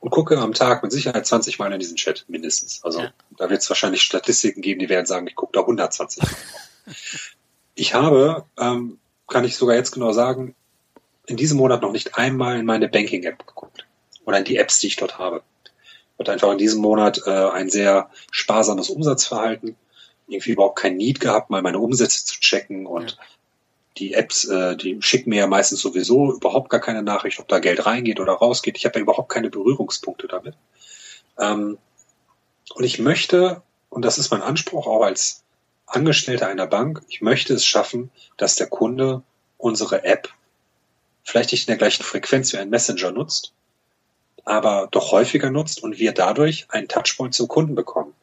und gucke am Tag mit Sicherheit 20 Mal in diesen Chat mindestens. Also ja. da wird es wahrscheinlich Statistiken geben, die werden sagen, ich gucke da 120 Mal. ich habe, ähm, kann ich sogar jetzt genau sagen, in diesem Monat noch nicht einmal in meine Banking-App geguckt oder in die Apps, die ich dort habe. Und einfach in diesem Monat äh, ein sehr sparsames Umsatzverhalten, irgendwie überhaupt kein Need gehabt, mal meine Umsätze zu checken und ja. die Apps, äh, die schicken mir ja meistens sowieso überhaupt gar keine Nachricht, ob da Geld reingeht oder rausgeht. Ich habe ja überhaupt keine Berührungspunkte damit. Ähm, und ich möchte, und das ist mein Anspruch auch als Angestellter einer Bank, ich möchte es schaffen, dass der Kunde unsere App vielleicht nicht in der gleichen Frequenz wie ein Messenger nutzt, aber doch häufiger nutzt und wir dadurch einen Touchpoint zum Kunden bekommen.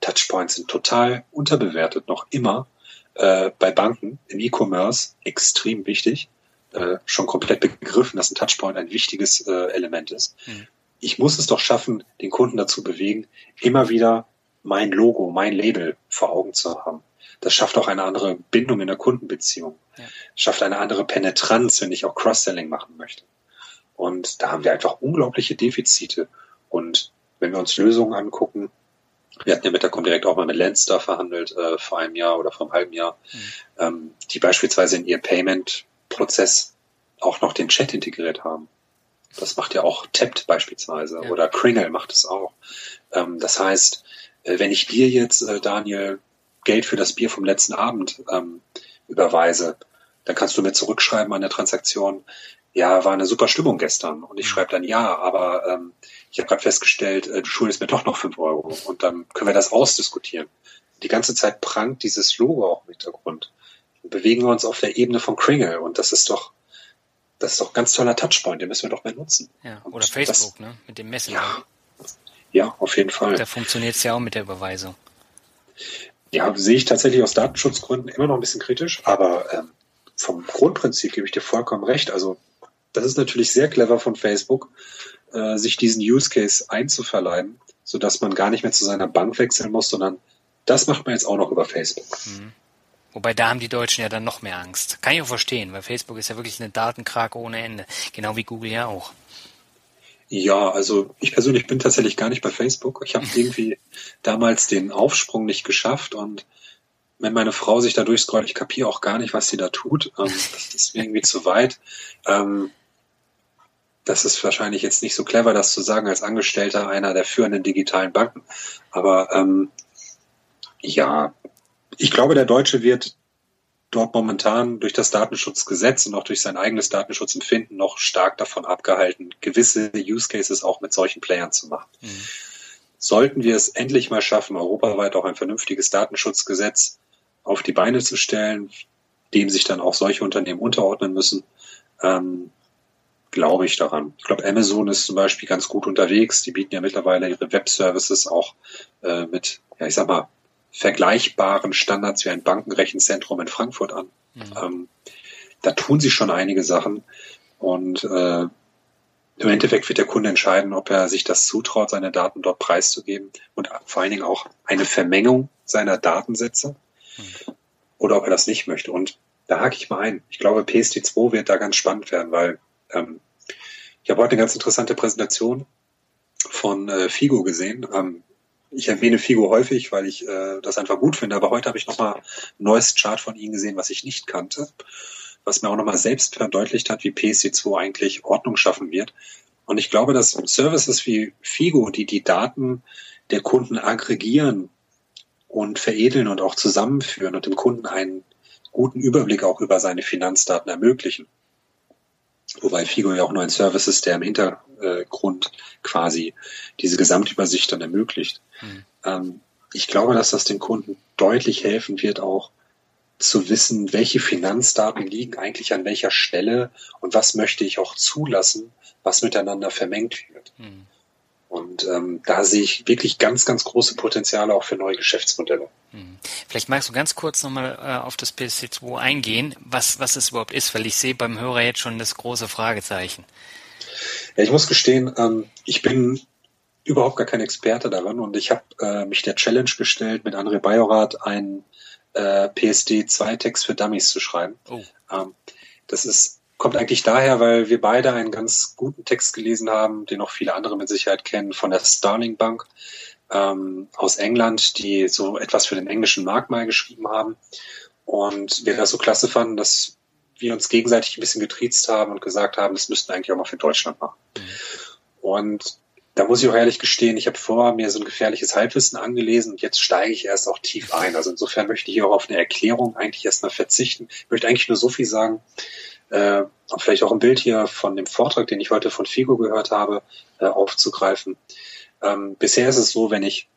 Touchpoints sind total unterbewertet, noch immer äh, bei Banken im E-Commerce extrem wichtig. Äh, schon komplett begriffen, dass ein Touchpoint ein wichtiges äh, Element ist. Mhm. Ich muss es doch schaffen, den Kunden dazu bewegen, immer wieder mein Logo, mein Label vor Augen zu haben. Das schafft auch eine andere Bindung in der Kundenbeziehung. Ja. Schafft eine andere Penetranz, wenn ich auch Cross-Selling machen möchte. Und da haben wir einfach unglaubliche Defizite. Und wenn wir uns Lösungen angucken, wir hatten ja mit der Comdirect auch mal mit Landstar verhandelt äh, vor einem Jahr oder vor einem halben Jahr, mhm. ähm, die beispielsweise in ihr Payment-Prozess auch noch den Chat integriert haben. Das macht ja auch Tapt beispielsweise ja. oder Kringle macht es auch. Ähm, das heißt, äh, wenn ich dir jetzt, äh, Daniel, Geld für das Bier vom letzten Abend ähm, überweise, dann kannst du mir zurückschreiben an der Transaktion, ja, war eine super Stimmung gestern. Und ich mhm. schreibe dann, ja, aber ähm, ich habe gerade festgestellt, äh, du schuldest mir doch noch fünf Euro. Und dann können wir das ausdiskutieren. Die ganze Zeit prangt dieses Logo auch im Hintergrund. Und bewegen wir uns auf der Ebene von Kringle. Und das ist doch, das ist doch ein ganz toller Touchpoint, den müssen wir doch mehr nutzen. Ja, oder und Facebook, das, ne? Mit dem Messenger. Ja, ja, auf jeden Fall. Da funktioniert es ja auch mit der Überweisung. Ja, sehe ich tatsächlich aus Datenschutzgründen immer noch ein bisschen kritisch, aber ähm, vom Grundprinzip gebe ich dir vollkommen recht. Also das ist natürlich sehr clever von Facebook, äh, sich diesen Use Case einzuverleiben, sodass man gar nicht mehr zu seiner Bank wechseln muss, sondern das macht man jetzt auch noch über Facebook. Mhm. Wobei da haben die Deutschen ja dann noch mehr Angst. Kann ich auch verstehen, weil Facebook ist ja wirklich eine Datenkrake ohne Ende. Genau wie Google ja auch. Ja, also ich persönlich bin tatsächlich gar nicht bei Facebook. Ich habe irgendwie damals den Aufsprung nicht geschafft und wenn meine Frau sich da durchscrollt, ich kapiere auch gar nicht, was sie da tut. Ähm, das ist mir irgendwie zu weit. Ähm, das ist wahrscheinlich jetzt nicht so clever, das zu sagen als Angestellter einer der führenden digitalen Banken. Aber ähm, ja, ich glaube, der Deutsche wird dort momentan durch das Datenschutzgesetz und auch durch sein eigenes Datenschutzempfinden noch stark davon abgehalten, gewisse Use Cases auch mit solchen Playern zu machen. Mhm. Sollten wir es endlich mal schaffen, europaweit auch ein vernünftiges Datenschutzgesetz auf die Beine zu stellen, dem sich dann auch solche Unternehmen unterordnen müssen, ähm, glaube ich daran. Ich glaube, Amazon ist zum Beispiel ganz gut unterwegs. Die bieten ja mittlerweile ihre Web-Services auch äh, mit, ja, ich sag mal, vergleichbaren Standards wie ein Bankenrechenzentrum in Frankfurt an. Mhm. Ähm, da tun sie schon einige Sachen und äh, im Endeffekt wird der Kunde entscheiden, ob er sich das zutraut, seine Daten dort preiszugeben und vor allen Dingen auch eine Vermengung seiner Datensätze mhm. oder ob er das nicht möchte. Und da hake ich mal ein. Ich glaube, PSD2 wird da ganz spannend werden, weil ähm, ich habe heute eine ganz interessante Präsentation von äh, Figo gesehen. Ähm, ich erwähne Figo häufig, weil ich äh, das einfach gut finde, aber heute habe ich nochmal ein neues Chart von ihnen gesehen, was ich nicht kannte, was mir auch nochmal selbst verdeutlicht hat, wie PSD2 eigentlich Ordnung schaffen wird. Und ich glaube, dass Services wie Figo, die die Daten der Kunden aggregieren und veredeln und auch zusammenführen und dem Kunden einen guten Überblick auch über seine Finanzdaten ermöglichen, Wobei Figo ja auch nur ein Service ist, der im Hintergrund quasi diese Gesamtübersicht dann ermöglicht. Mhm. Ähm, ich glaube, dass das den Kunden deutlich helfen wird, auch zu wissen, welche Finanzdaten liegen eigentlich an welcher Stelle und was möchte ich auch zulassen, was miteinander vermengt wird. Mhm. Und ähm, da sehe ich wirklich ganz, ganz große Potenziale auch für neue Geschäftsmodelle. Hm. Vielleicht magst du ganz kurz nochmal äh, auf das PSD2 eingehen, was, was es überhaupt ist, weil ich sehe beim Hörer jetzt schon das große Fragezeichen. Ja, ich muss gestehen, ähm, ich bin überhaupt gar kein Experte daran und ich habe äh, mich der Challenge gestellt, mit André Bajorath einen äh, PSD2-Text für Dummies zu schreiben. Oh. Ähm, das ist kommt eigentlich daher, weil wir beide einen ganz guten Text gelesen haben, den auch viele andere mit Sicherheit kennen, von der Starling Bank ähm, aus England, die so etwas für den englischen Markt mal geschrieben haben. Und wir das so klasse fanden, dass wir uns gegenseitig ein bisschen getriezt haben und gesagt haben, das müssten eigentlich auch mal für Deutschland machen. Mhm. Und da muss ich auch ehrlich gestehen, ich habe vorher mir so ein gefährliches Halbwissen angelesen und jetzt steige ich erst auch tief ein. Also insofern möchte ich auch auf eine Erklärung eigentlich erstmal verzichten. Ich möchte eigentlich nur so viel sagen, äh, vielleicht auch ein Bild hier von dem Vortrag, den ich heute von Figo gehört habe, äh, aufzugreifen. Ähm, bisher ist es so, wenn ich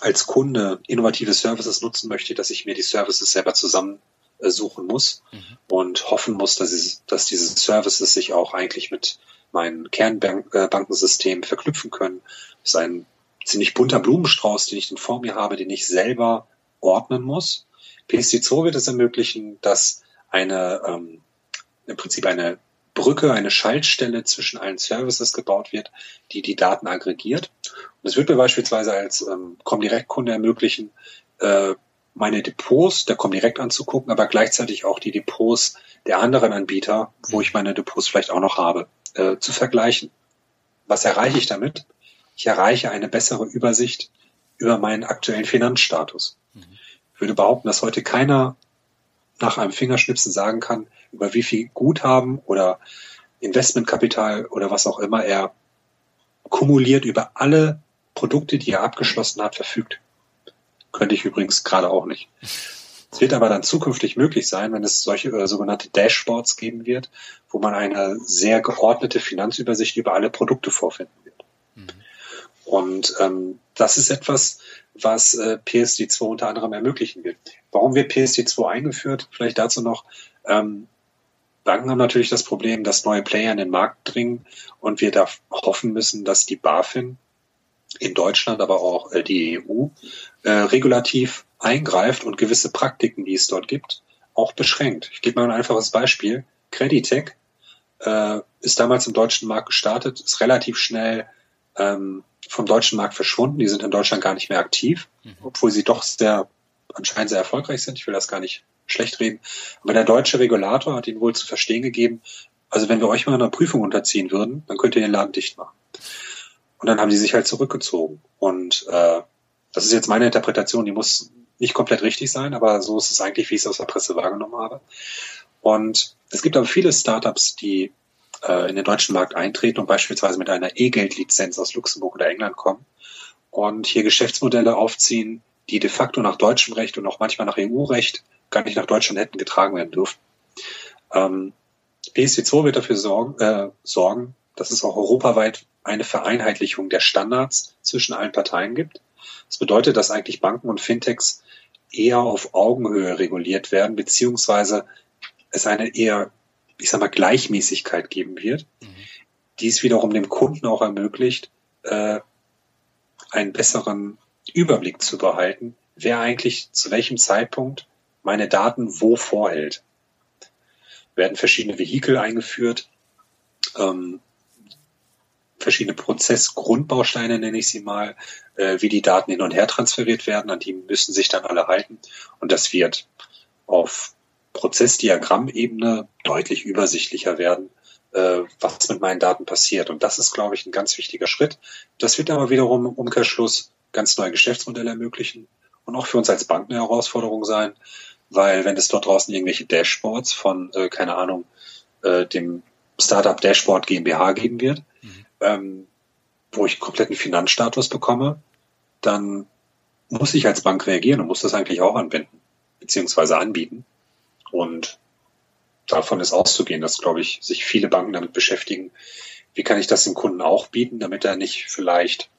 als Kunde innovative Services nutzen möchte, dass ich mir die Services selber zusammen äh, suchen muss mhm. und hoffen muss, dass, es, dass diese Services sich auch eigentlich mit meinen Kernbankensystemen verknüpfen können. Das ist ein ziemlich bunter Blumenstrauß, den ich dann vor mir habe, den ich selber ordnen muss. PSD2 wird es ermöglichen, dass eine ähm, im Prinzip eine Brücke, eine Schaltstelle zwischen allen Services gebaut wird, die die Daten aggregiert. Und es wird mir beispielsweise als ähm, Comdirect-Kunde ermöglichen, äh, meine Depots der Comdirect anzugucken, aber gleichzeitig auch die Depots der anderen Anbieter, wo ich meine Depots vielleicht auch noch habe, äh, zu vergleichen. Was erreiche ich damit? Ich erreiche eine bessere Übersicht über meinen aktuellen Finanzstatus. Mhm. Ich würde behaupten, dass heute keiner nach einem Fingerschnipsen sagen kann, über wie viel Guthaben oder Investmentkapital oder was auch immer er kumuliert über alle Produkte, die er abgeschlossen hat, verfügt. Könnte ich übrigens gerade auch nicht. Es wird aber dann zukünftig möglich sein, wenn es solche äh, sogenannte Dashboards geben wird, wo man eine sehr geordnete Finanzübersicht über alle Produkte vorfinden wird. Mhm. Und ähm, das ist etwas, was äh, PSD2 unter anderem ermöglichen wird. Warum wird PSD2 eingeführt? Vielleicht dazu noch. Ähm, Banken haben natürlich das Problem, dass neue Player in den Markt dringen und wir da hoffen müssen, dass die BaFin in Deutschland, aber auch äh, die EU äh, regulativ eingreift und gewisse Praktiken, die es dort gibt, auch beschränkt. Ich gebe mal ein einfaches Beispiel. Creditec äh, ist damals im deutschen Markt gestartet, ist relativ schnell ähm, vom deutschen Markt verschwunden. Die sind in Deutschland gar nicht mehr aktiv, mhm. obwohl sie doch sehr anscheinend sehr erfolgreich sind. Ich will das gar nicht schlecht reden. Aber der deutsche Regulator hat ihnen wohl zu verstehen gegeben, also wenn wir euch mal einer Prüfung unterziehen würden, dann könnt ihr den Laden dicht machen. Und dann haben die sich halt zurückgezogen. Und äh, das ist jetzt meine Interpretation, die muss nicht komplett richtig sein, aber so ist es eigentlich, wie ich es aus der Presse wahrgenommen habe. Und es gibt aber viele Startups, die äh, in den deutschen Markt eintreten und beispielsweise mit einer E-Geld-Lizenz aus Luxemburg oder England kommen und hier Geschäftsmodelle aufziehen, die de facto nach deutschem Recht und auch manchmal nach EU-Recht gar nicht nach Deutschland hätten getragen werden dürfen. Ähm, PSD2 wird dafür sorgen, äh, sorgen, dass es auch europaweit eine Vereinheitlichung der Standards zwischen allen Parteien gibt. Das bedeutet, dass eigentlich Banken und Fintechs eher auf Augenhöhe reguliert werden, beziehungsweise es eine eher, ich sag mal, Gleichmäßigkeit geben wird, mhm. die es wiederum dem Kunden auch ermöglicht, äh, einen besseren Überblick zu behalten, wer eigentlich zu welchem Zeitpunkt meine Daten wo vorhält. Werden verschiedene Vehikel eingeführt, ähm, verschiedene Prozessgrundbausteine nenne ich sie mal, äh, wie die Daten hin und her transferiert werden, an die müssen sich dann alle halten. Und das wird auf Prozessdiagrammebene deutlich übersichtlicher werden, äh, was mit meinen Daten passiert. Und das ist, glaube ich, ein ganz wichtiger Schritt. Das wird aber wiederum im Umkehrschluss ganz neue Geschäftsmodelle ermöglichen und auch für uns als Bank eine Herausforderung sein, weil wenn es dort draußen irgendwelche Dashboards von, äh, keine Ahnung, äh, dem Startup Dashboard GmbH geben wird, mhm. ähm, wo ich kompletten Finanzstatus bekomme, dann muss ich als Bank reagieren und muss das eigentlich auch anwenden, beziehungsweise anbieten. Und davon ist auszugehen, dass, glaube ich, sich viele Banken damit beschäftigen, wie kann ich das dem Kunden auch bieten, damit er nicht vielleicht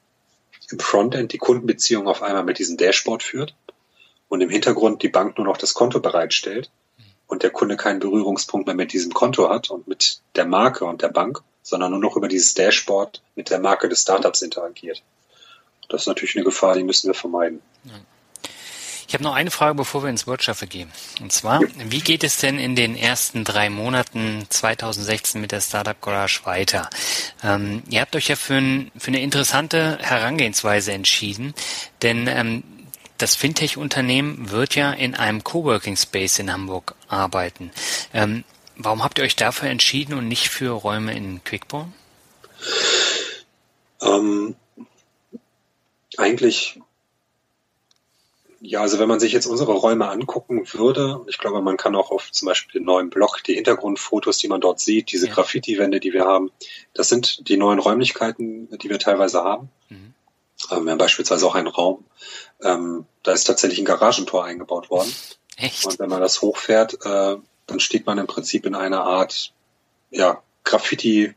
im Frontend die Kundenbeziehung auf einmal mit diesem Dashboard führt und im Hintergrund die Bank nur noch das Konto bereitstellt und der Kunde keinen Berührungspunkt mehr mit diesem Konto hat und mit der Marke und der Bank, sondern nur noch über dieses Dashboard mit der Marke des Startups interagiert. Das ist natürlich eine Gefahr, die müssen wir vermeiden. Ich habe noch eine Frage, bevor wir ins Wirtschaften gehen. Und zwar, wie geht es denn in den ersten drei Monaten 2016 mit der Startup Garage weiter? Ähm, ihr habt euch ja für, ein, für, eine interessante Herangehensweise entschieden, denn ähm, das Fintech-Unternehmen wird ja in einem Coworking Space in Hamburg arbeiten. Ähm, Warum habt ihr euch dafür entschieden und nicht für Räume in Quickborn? Ähm, eigentlich, ja, also wenn man sich jetzt unsere Räume angucken würde, und ich glaube, man kann auch auf zum Beispiel den neuen Blog, die Hintergrundfotos, die man dort sieht, diese ja. Graffiti-Wände, die wir haben, das sind die neuen Räumlichkeiten, die wir teilweise haben. Mhm. Ähm, wir haben beispielsweise auch einen Raum, ähm, da ist tatsächlich ein Garagentor eingebaut worden. Echt? Und wenn man das hochfährt, äh, dann steht man im Prinzip in einer Art, ja, Graffiti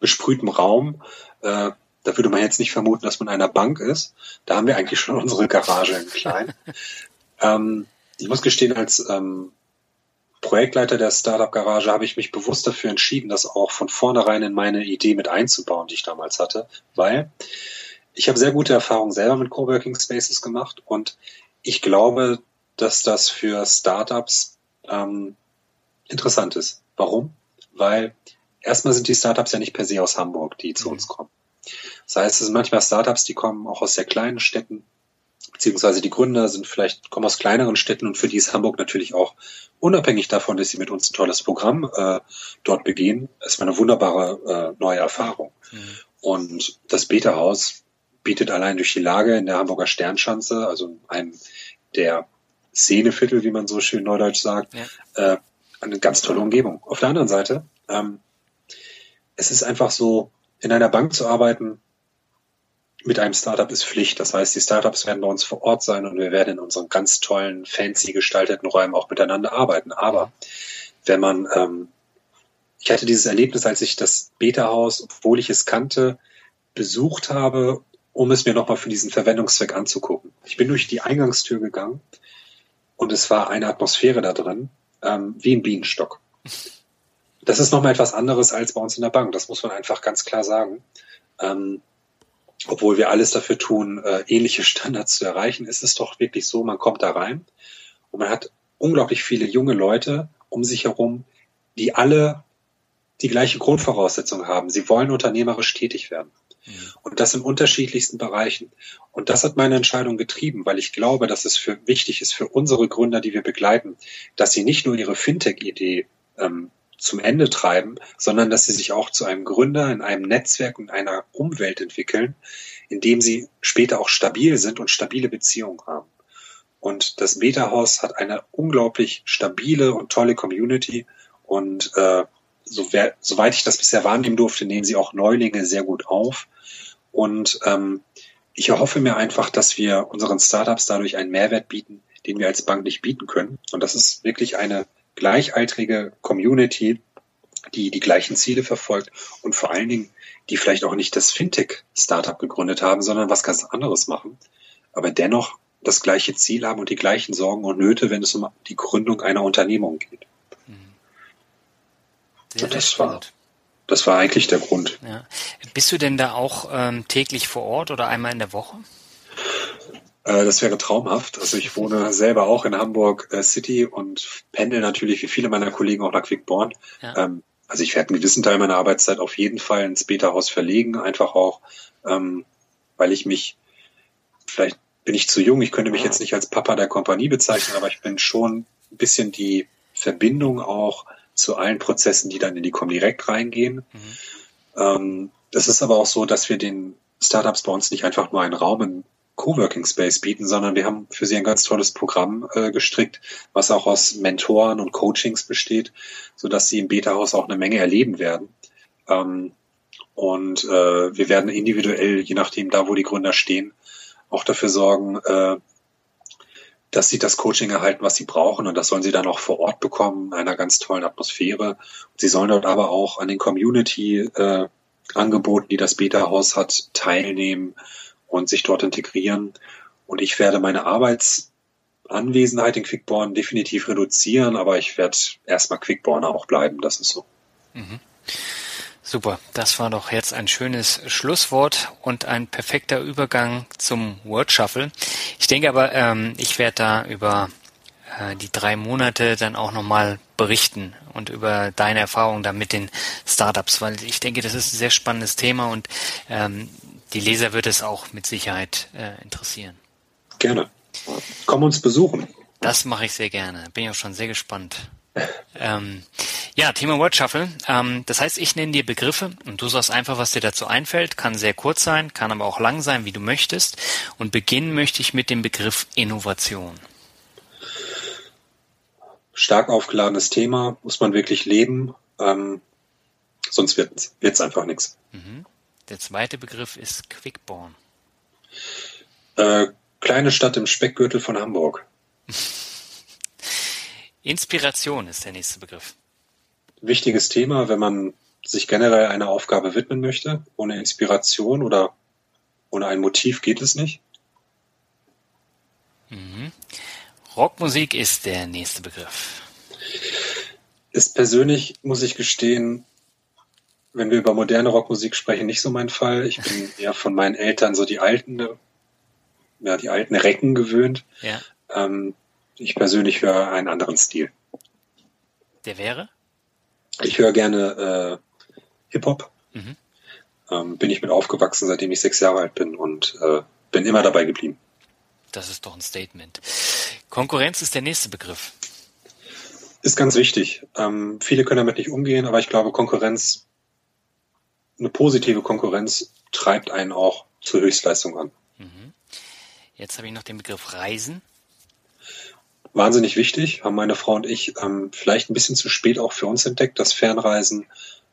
besprühtem Raum. Äh, da würde man jetzt nicht vermuten, dass man in einer Bank ist. Da haben wir eigentlich schon unsere Garage in klein. ähm, ich muss gestehen, als ähm, Projektleiter der Startup Garage habe ich mich bewusst dafür entschieden, das auch von vornherein in meine Idee mit einzubauen, die ich damals hatte, weil ich habe sehr gute Erfahrungen selber mit Coworking Spaces gemacht und ich glaube, dass das für Startups ähm, interessant ist. Warum? Weil erstmal sind die Startups ja nicht per se aus Hamburg, die zu mhm. uns kommen. Das heißt, es sind manchmal Startups, die kommen auch aus sehr kleinen Städten, beziehungsweise die Gründer sind vielleicht, kommen aus kleineren Städten und für die ist Hamburg natürlich auch unabhängig davon, dass sie mit uns ein tolles Programm äh, dort begehen, erstmal eine wunderbare äh, neue Erfahrung. Mhm. Und das Beta-Haus bietet allein durch die Lage in der Hamburger Sternschanze, also einem der Szeneviertel, wie man so schön neudeutsch sagt, ja. äh, eine ganz tolle Umgebung. Auf der anderen Seite, ähm, es ist einfach so, in einer Bank zu arbeiten mit einem Startup ist Pflicht. Das heißt, die Startups werden bei uns vor Ort sein und wir werden in unseren ganz tollen, fancy gestalteten Räumen auch miteinander arbeiten. Aber wenn man, ähm, ich hatte dieses Erlebnis, als ich das Beta-Haus, obwohl ich es kannte, besucht habe, um es mir nochmal für diesen Verwendungszweck anzugucken. Ich bin durch die Eingangstür gegangen und es war eine Atmosphäre da drin, ähm, wie ein Bienenstock. Das ist nochmal etwas anderes als bei uns in der Bank. Das muss man einfach ganz klar sagen. Ähm, obwohl wir alles dafür tun, äh, ähnliche Standards zu erreichen, ist es doch wirklich so, man kommt da rein und man hat unglaublich viele junge Leute um sich herum, die alle die gleiche Grundvoraussetzung haben. Sie wollen unternehmerisch tätig werden. Mhm. Und das in unterschiedlichsten Bereichen. Und das hat meine Entscheidung getrieben, weil ich glaube, dass es für wichtig ist für unsere Gründer, die wir begleiten, dass sie nicht nur ihre Fintech-Idee ähm, zum Ende treiben, sondern dass sie sich auch zu einem Gründer in einem Netzwerk und einer Umwelt entwickeln, in dem sie später auch stabil sind und stabile Beziehungen haben. Und das Beta-Haus hat eine unglaublich stabile und tolle Community und äh, so wer, soweit ich das bisher wahrnehmen durfte, nehmen sie auch Neulinge sehr gut auf. Und ähm, ich erhoffe mir einfach, dass wir unseren Startups dadurch einen Mehrwert bieten, den wir als Bank nicht bieten können. Und das ist wirklich eine gleichaltrige Community, die die gleichen Ziele verfolgt und vor allen Dingen, die vielleicht auch nicht das Fintech-Startup gegründet haben, sondern was ganz anderes machen, aber dennoch das gleiche Ziel haben und die gleichen Sorgen und Nöte, wenn es um die Gründung einer Unternehmung geht. Sehr, das war, das war eigentlich der Grund. Ja. Bist du denn da auch ähm, täglich vor Ort oder einmal in der Woche? Äh, das wäre traumhaft. Also ich wohne selber auch in Hamburg äh, City und pendel natürlich wie viele meiner Kollegen auch nach Quickborn. Ja. Ähm, also ich werde einen gewissen Teil meiner Arbeitszeit auf jeden Fall ins Beta-Haus verlegen, einfach auch, ähm, weil ich mich, vielleicht bin ich zu jung, ich könnte mich jetzt nicht als Papa der Kompanie bezeichnen, aber ich bin schon ein bisschen die Verbindung auch zu allen Prozessen, die dann in die Comdirect reingehen. Mhm. Ähm, das ist aber auch so, dass wir den Startups bei uns nicht einfach nur einen Raum in Coworking Space bieten, sondern wir haben für sie ein ganz tolles Programm äh, gestrickt, was auch aus Mentoren und Coachings besteht, so dass sie im Beta-Haus auch eine Menge erleben werden. Ähm, und äh, wir werden individuell, je nachdem da, wo die Gründer stehen, auch dafür sorgen, äh, dass sie das Coaching erhalten, was sie brauchen. Und das sollen sie dann auch vor Ort bekommen, in einer ganz tollen Atmosphäre. Sie sollen dort aber auch an den Community-Angeboten, äh, die das Beta-Haus hat, teilnehmen und sich dort integrieren. Und ich werde meine Arbeitsanwesenheit in Quickborn definitiv reduzieren, aber ich werde erstmal Quickborner auch bleiben, das ist so. Mhm. Super, das war doch jetzt ein schönes Schlusswort und ein perfekter Übergang zum Word Shuffle. Ich denke aber, ähm, ich werde da über äh, die drei Monate dann auch nochmal berichten und über deine Erfahrungen da mit den Startups, weil ich denke, das ist ein sehr spannendes Thema und ähm, die Leser wird es auch mit Sicherheit äh, interessieren. Gerne. Komm uns besuchen. Das mache ich sehr gerne. Bin ja auch schon sehr gespannt. Ähm, ja, Thema Word Shuffle. Ähm, das heißt, ich nenne dir Begriffe und du sagst einfach, was dir dazu einfällt. Kann sehr kurz sein, kann aber auch lang sein, wie du möchtest. Und beginnen möchte ich mit dem Begriff Innovation. Stark aufgeladenes Thema, muss man wirklich leben, ähm, sonst wird es einfach nichts. Mhm. Der zweite Begriff ist Quickborn. Äh, kleine Stadt im Speckgürtel von Hamburg. Inspiration ist der nächste Begriff wichtiges Thema, wenn man sich generell einer Aufgabe widmen möchte. Ohne Inspiration oder ohne ein Motiv geht es nicht. Mhm. Rockmusik ist der nächste Begriff. Ist persönlich, muss ich gestehen, wenn wir über moderne Rockmusik sprechen, nicht so mein Fall. Ich bin eher von meinen Eltern so die alten, ja, die alten Recken gewöhnt. Ja. Ähm, ich persönlich höre einen anderen Stil. Der wäre? Ich höre gerne äh, Hip-Hop. Mhm. Ähm, bin ich mit aufgewachsen, seitdem ich sechs Jahre alt bin und äh, bin immer dabei geblieben. Das ist doch ein Statement. Konkurrenz ist der nächste Begriff. Ist ganz wichtig. Ähm, viele können damit nicht umgehen, aber ich glaube, Konkurrenz, eine positive Konkurrenz treibt einen auch zur Höchstleistung an. Mhm. Jetzt habe ich noch den Begriff Reisen wahnsinnig wichtig, haben meine Frau und ich ähm, vielleicht ein bisschen zu spät auch für uns entdeckt, dass Fernreisen,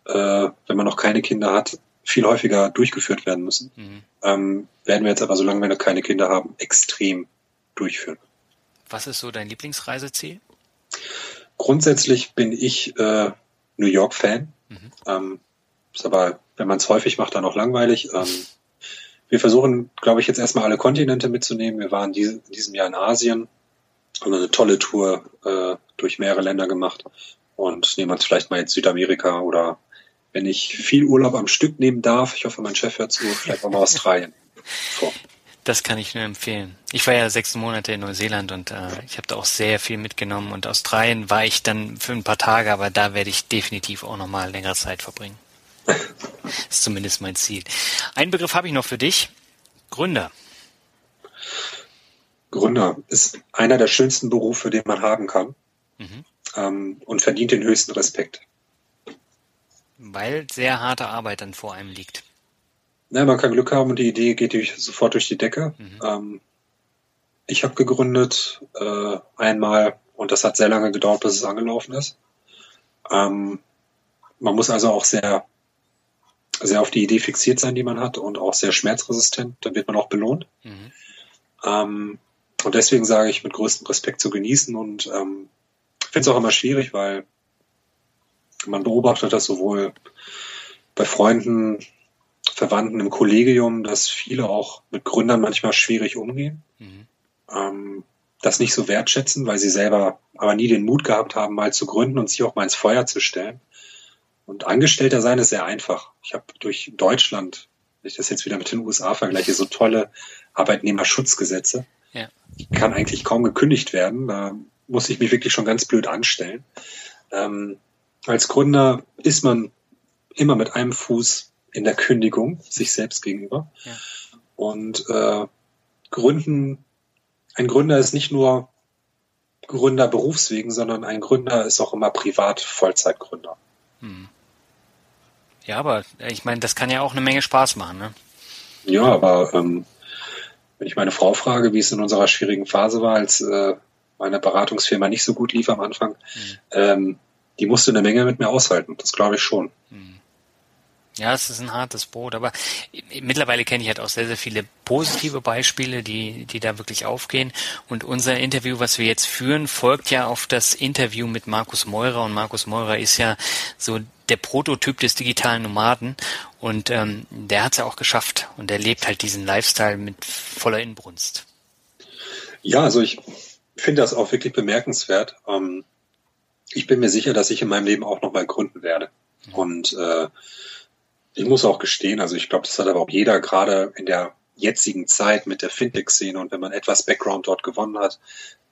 äh, wenn man noch keine Kinder hat, viel häufiger durchgeführt werden müssen. Mhm. Ähm, werden wir jetzt aber, solange wir noch keine Kinder haben, extrem durchführen. Was ist so dein Lieblingsreiseziel? Grundsätzlich bin ich äh, New York-Fan. Mhm. Ähm, ist aber, wenn man es häufig macht, dann auch langweilig. Ähm, wir versuchen, glaube ich, jetzt erstmal alle Kontinente mitzunehmen. Wir waren diese, in diesem Jahr in Asien, haben eine tolle Tour äh, durch mehrere Länder gemacht und nehmen uns vielleicht mal jetzt Südamerika oder wenn ich viel Urlaub am Stück nehmen darf, ich hoffe, mein Chef hört zu, vielleicht auch mal Australien vor. Das kann ich nur empfehlen. Ich war ja sechs Monate in Neuseeland und äh, ich habe da auch sehr viel mitgenommen. Und Australien war ich dann für ein paar Tage, aber da werde ich definitiv auch nochmal längere Zeit verbringen. ist zumindest mein Ziel. Ein Begriff habe ich noch für dich. Gründer. Gründer ist einer der schönsten Berufe, den man haben kann mhm. ähm, und verdient den höchsten Respekt. Weil sehr harte Arbeit dann vor einem liegt. Ja, man kann Glück haben und die Idee geht durch, sofort durch die Decke. Mhm. Ähm, ich habe gegründet äh, einmal und das hat sehr lange gedauert, bis es angelaufen ist. Ähm, man muss also auch sehr, sehr auf die Idee fixiert sein, die man hat und auch sehr schmerzresistent. Dann wird man auch belohnt. Mhm. Ähm, und deswegen sage ich mit größtem Respekt zu genießen und ähm, finde es auch immer schwierig, weil man beobachtet das sowohl bei Freunden, Verwandten im Kollegium, dass viele auch mit Gründern manchmal schwierig umgehen, mhm. ähm, das nicht so wertschätzen, weil sie selber aber nie den Mut gehabt haben, mal zu gründen und sich auch mal ins Feuer zu stellen. Und Angestellter sein ist sehr einfach. Ich habe durch Deutschland, wenn ich das jetzt wieder mit den USA vergleiche, so tolle Arbeitnehmerschutzgesetze. Ja. Kann eigentlich kaum gekündigt werden. Da muss ich mich wirklich schon ganz blöd anstellen. Ähm, als Gründer ist man immer mit einem Fuß in der Kündigung sich selbst gegenüber. Ja. Und äh, Gründen, ein Gründer ist nicht nur Gründer berufswegen, sondern ein Gründer ist auch immer privat Vollzeitgründer. Hm. Ja, aber ich meine, das kann ja auch eine Menge Spaß machen, ne? Ja, aber ähm, wenn ich meine Frau frage, wie es in unserer schwierigen Phase war, als äh, meine Beratungsfirma nicht so gut lief am Anfang, mhm. ähm, die musste eine Menge mit mir aushalten. Das glaube ich schon. Mhm. Ja, es ist ein hartes Brot, aber mittlerweile kenne ich halt auch sehr, sehr viele positive Beispiele, die, die da wirklich aufgehen. Und unser Interview, was wir jetzt führen, folgt ja auf das Interview mit Markus Meurer. Und Markus Meurer ist ja so der Prototyp des digitalen Nomaden. Und ähm, der hat es ja auch geschafft. Und der lebt halt diesen Lifestyle mit voller Inbrunst. Ja, also ich finde das auch wirklich bemerkenswert. Ähm, ich bin mir sicher, dass ich in meinem Leben auch nochmal gründen werde. Mhm. Und äh, ich muss auch gestehen, also ich glaube, das hat aber auch jeder gerade in der jetzigen Zeit mit der Fintech-Szene und wenn man etwas Background dort gewonnen hat,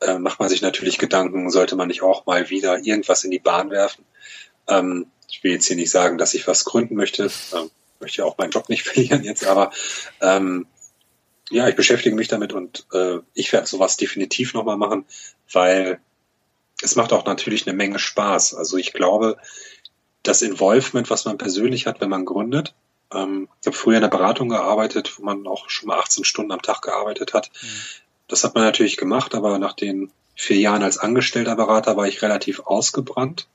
äh, macht man sich natürlich Gedanken, sollte man nicht auch mal wieder irgendwas in die Bahn werfen. Ähm, ich will jetzt hier nicht sagen, dass ich was gründen möchte, ähm, möchte auch meinen Job nicht verlieren jetzt, aber ähm, ja, ich beschäftige mich damit und äh, ich werde sowas definitiv nochmal machen, weil es macht auch natürlich eine Menge Spaß. Also ich glaube, das Involvement, was man persönlich hat, wenn man gründet, ähm, ich habe früher in der Beratung gearbeitet, wo man auch schon mal 18 Stunden am Tag gearbeitet hat. Mhm. Das hat man natürlich gemacht, aber nach den vier Jahren als angestellter Berater war ich relativ ausgebrannt,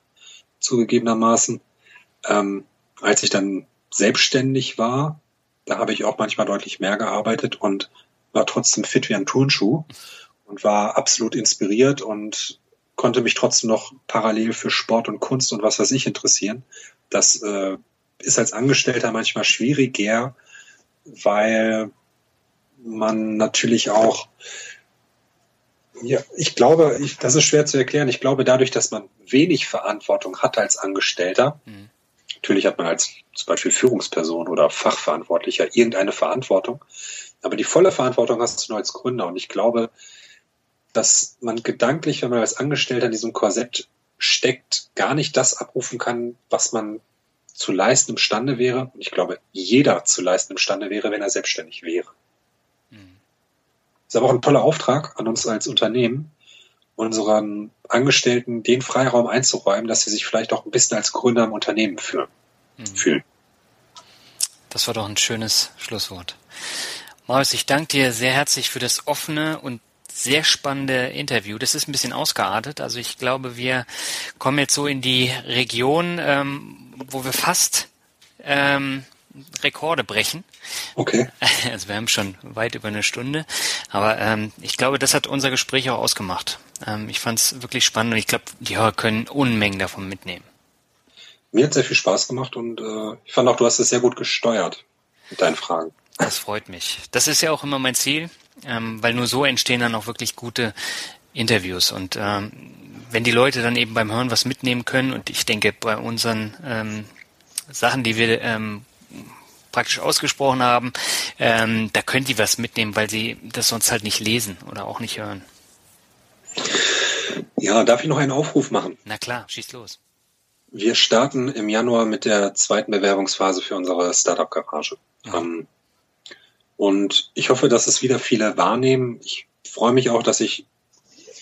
zugegebenermaßen. Ähm, als ich dann selbstständig war, da habe ich auch manchmal deutlich mehr gearbeitet und war trotzdem fit wie ein Turnschuh und war absolut inspiriert und konnte mich trotzdem noch parallel für Sport und Kunst und was weiß ich interessieren. Das äh, ist als Angestellter manchmal schwieriger, weil man natürlich auch, ja, ich glaube, ich, das ist schwer zu erklären. Ich glaube, dadurch, dass man wenig Verantwortung hat als Angestellter, mhm. natürlich hat man als zum Beispiel Führungsperson oder Fachverantwortlicher irgendeine Verantwortung, aber die volle Verantwortung hast du nur als Gründer. Und ich glaube, dass man gedanklich, wenn man als Angestellter in diesem Korsett steckt, gar nicht das abrufen kann, was man zu leisten imstande wäre. Und ich glaube, jeder zu leisten imstande wäre, wenn er selbstständig wäre. Mhm. ist aber auch ein toller Auftrag an uns als Unternehmen, unseren Angestellten den Freiraum einzuräumen, dass sie sich vielleicht auch ein bisschen als Gründer im Unternehmen fühlen. Mhm. fühlen. Das war doch ein schönes Schlusswort. Marius, ich danke dir sehr herzlich für das offene und sehr spannende Interview. Das ist ein bisschen ausgeartet. Also ich glaube, wir kommen jetzt so in die Region, ähm, wo wir fast ähm, Rekorde brechen. Okay. Also wir haben schon weit über eine Stunde, aber ähm, ich glaube, das hat unser Gespräch auch ausgemacht. Ähm, ich fand es wirklich spannend und ich glaube, die Hörer können Unmengen davon mitnehmen. Mir hat sehr viel Spaß gemacht und äh, ich fand auch, du hast es sehr gut gesteuert mit deinen Fragen. Das freut mich. Das ist ja auch immer mein Ziel, ähm, weil nur so entstehen dann auch wirklich gute Interviews. Und ähm, wenn die Leute dann eben beim Hören was mitnehmen können, und ich denke, bei unseren ähm, Sachen, die wir ähm, praktisch ausgesprochen haben, ähm, da können die was mitnehmen, weil sie das sonst halt nicht lesen oder auch nicht hören. Ja, darf ich noch einen Aufruf machen? Na klar, schieß los. Wir starten im Januar mit der zweiten Bewerbungsphase für unsere Startup-Garage. Ja. Ähm, und ich hoffe, dass es wieder viele wahrnehmen. Ich freue mich auch, dass ich,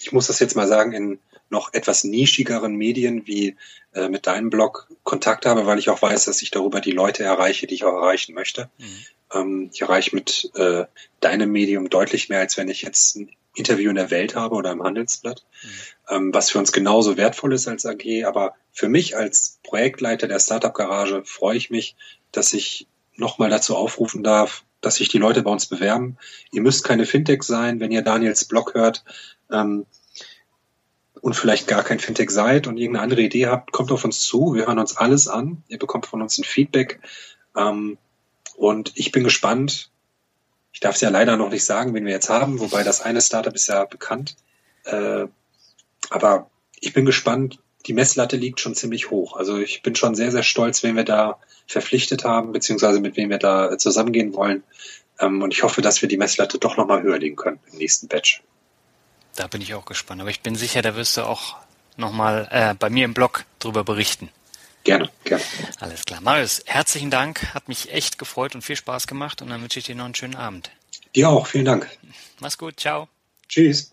ich muss das jetzt mal sagen, in noch etwas nischigeren Medien wie äh, mit deinem Blog Kontakt habe, weil ich auch weiß, dass ich darüber die Leute erreiche, die ich auch erreichen möchte. Mhm. Ähm, ich erreiche mit äh, deinem Medium deutlich mehr, als wenn ich jetzt ein Interview in der Welt habe oder im Handelsblatt, mhm. ähm, was für uns genauso wertvoll ist als AG. Aber für mich als Projektleiter der Startup Garage freue ich mich, dass ich nochmal dazu aufrufen darf, dass sich die Leute bei uns bewerben. Ihr müsst keine Fintech sein, wenn ihr Daniels Blog hört ähm, und vielleicht gar kein Fintech seid und irgendeine andere Idee habt, kommt auf uns zu. Wir hören uns alles an. Ihr bekommt von uns ein Feedback. Ähm, und ich bin gespannt. Ich darf es ja leider noch nicht sagen, wen wir jetzt haben, wobei das eine Startup ist ja bekannt. Äh, aber ich bin gespannt, die Messlatte liegt schon ziemlich hoch. Also ich bin schon sehr, sehr stolz, wen wir da verpflichtet haben, beziehungsweise mit wem wir da zusammengehen wollen. Ähm, und ich hoffe, dass wir die Messlatte doch nochmal höher legen können im nächsten Batch. Da bin ich auch gespannt. Aber ich bin sicher, da wirst du auch nochmal äh, bei mir im Blog drüber berichten. Gerne, gerne. Alles klar. Marius, herzlichen Dank. Hat mich echt gefreut und viel Spaß gemacht. Und dann wünsche ich dir noch einen schönen Abend. Dir auch. Vielen Dank. Mach's gut. Ciao. Tschüss.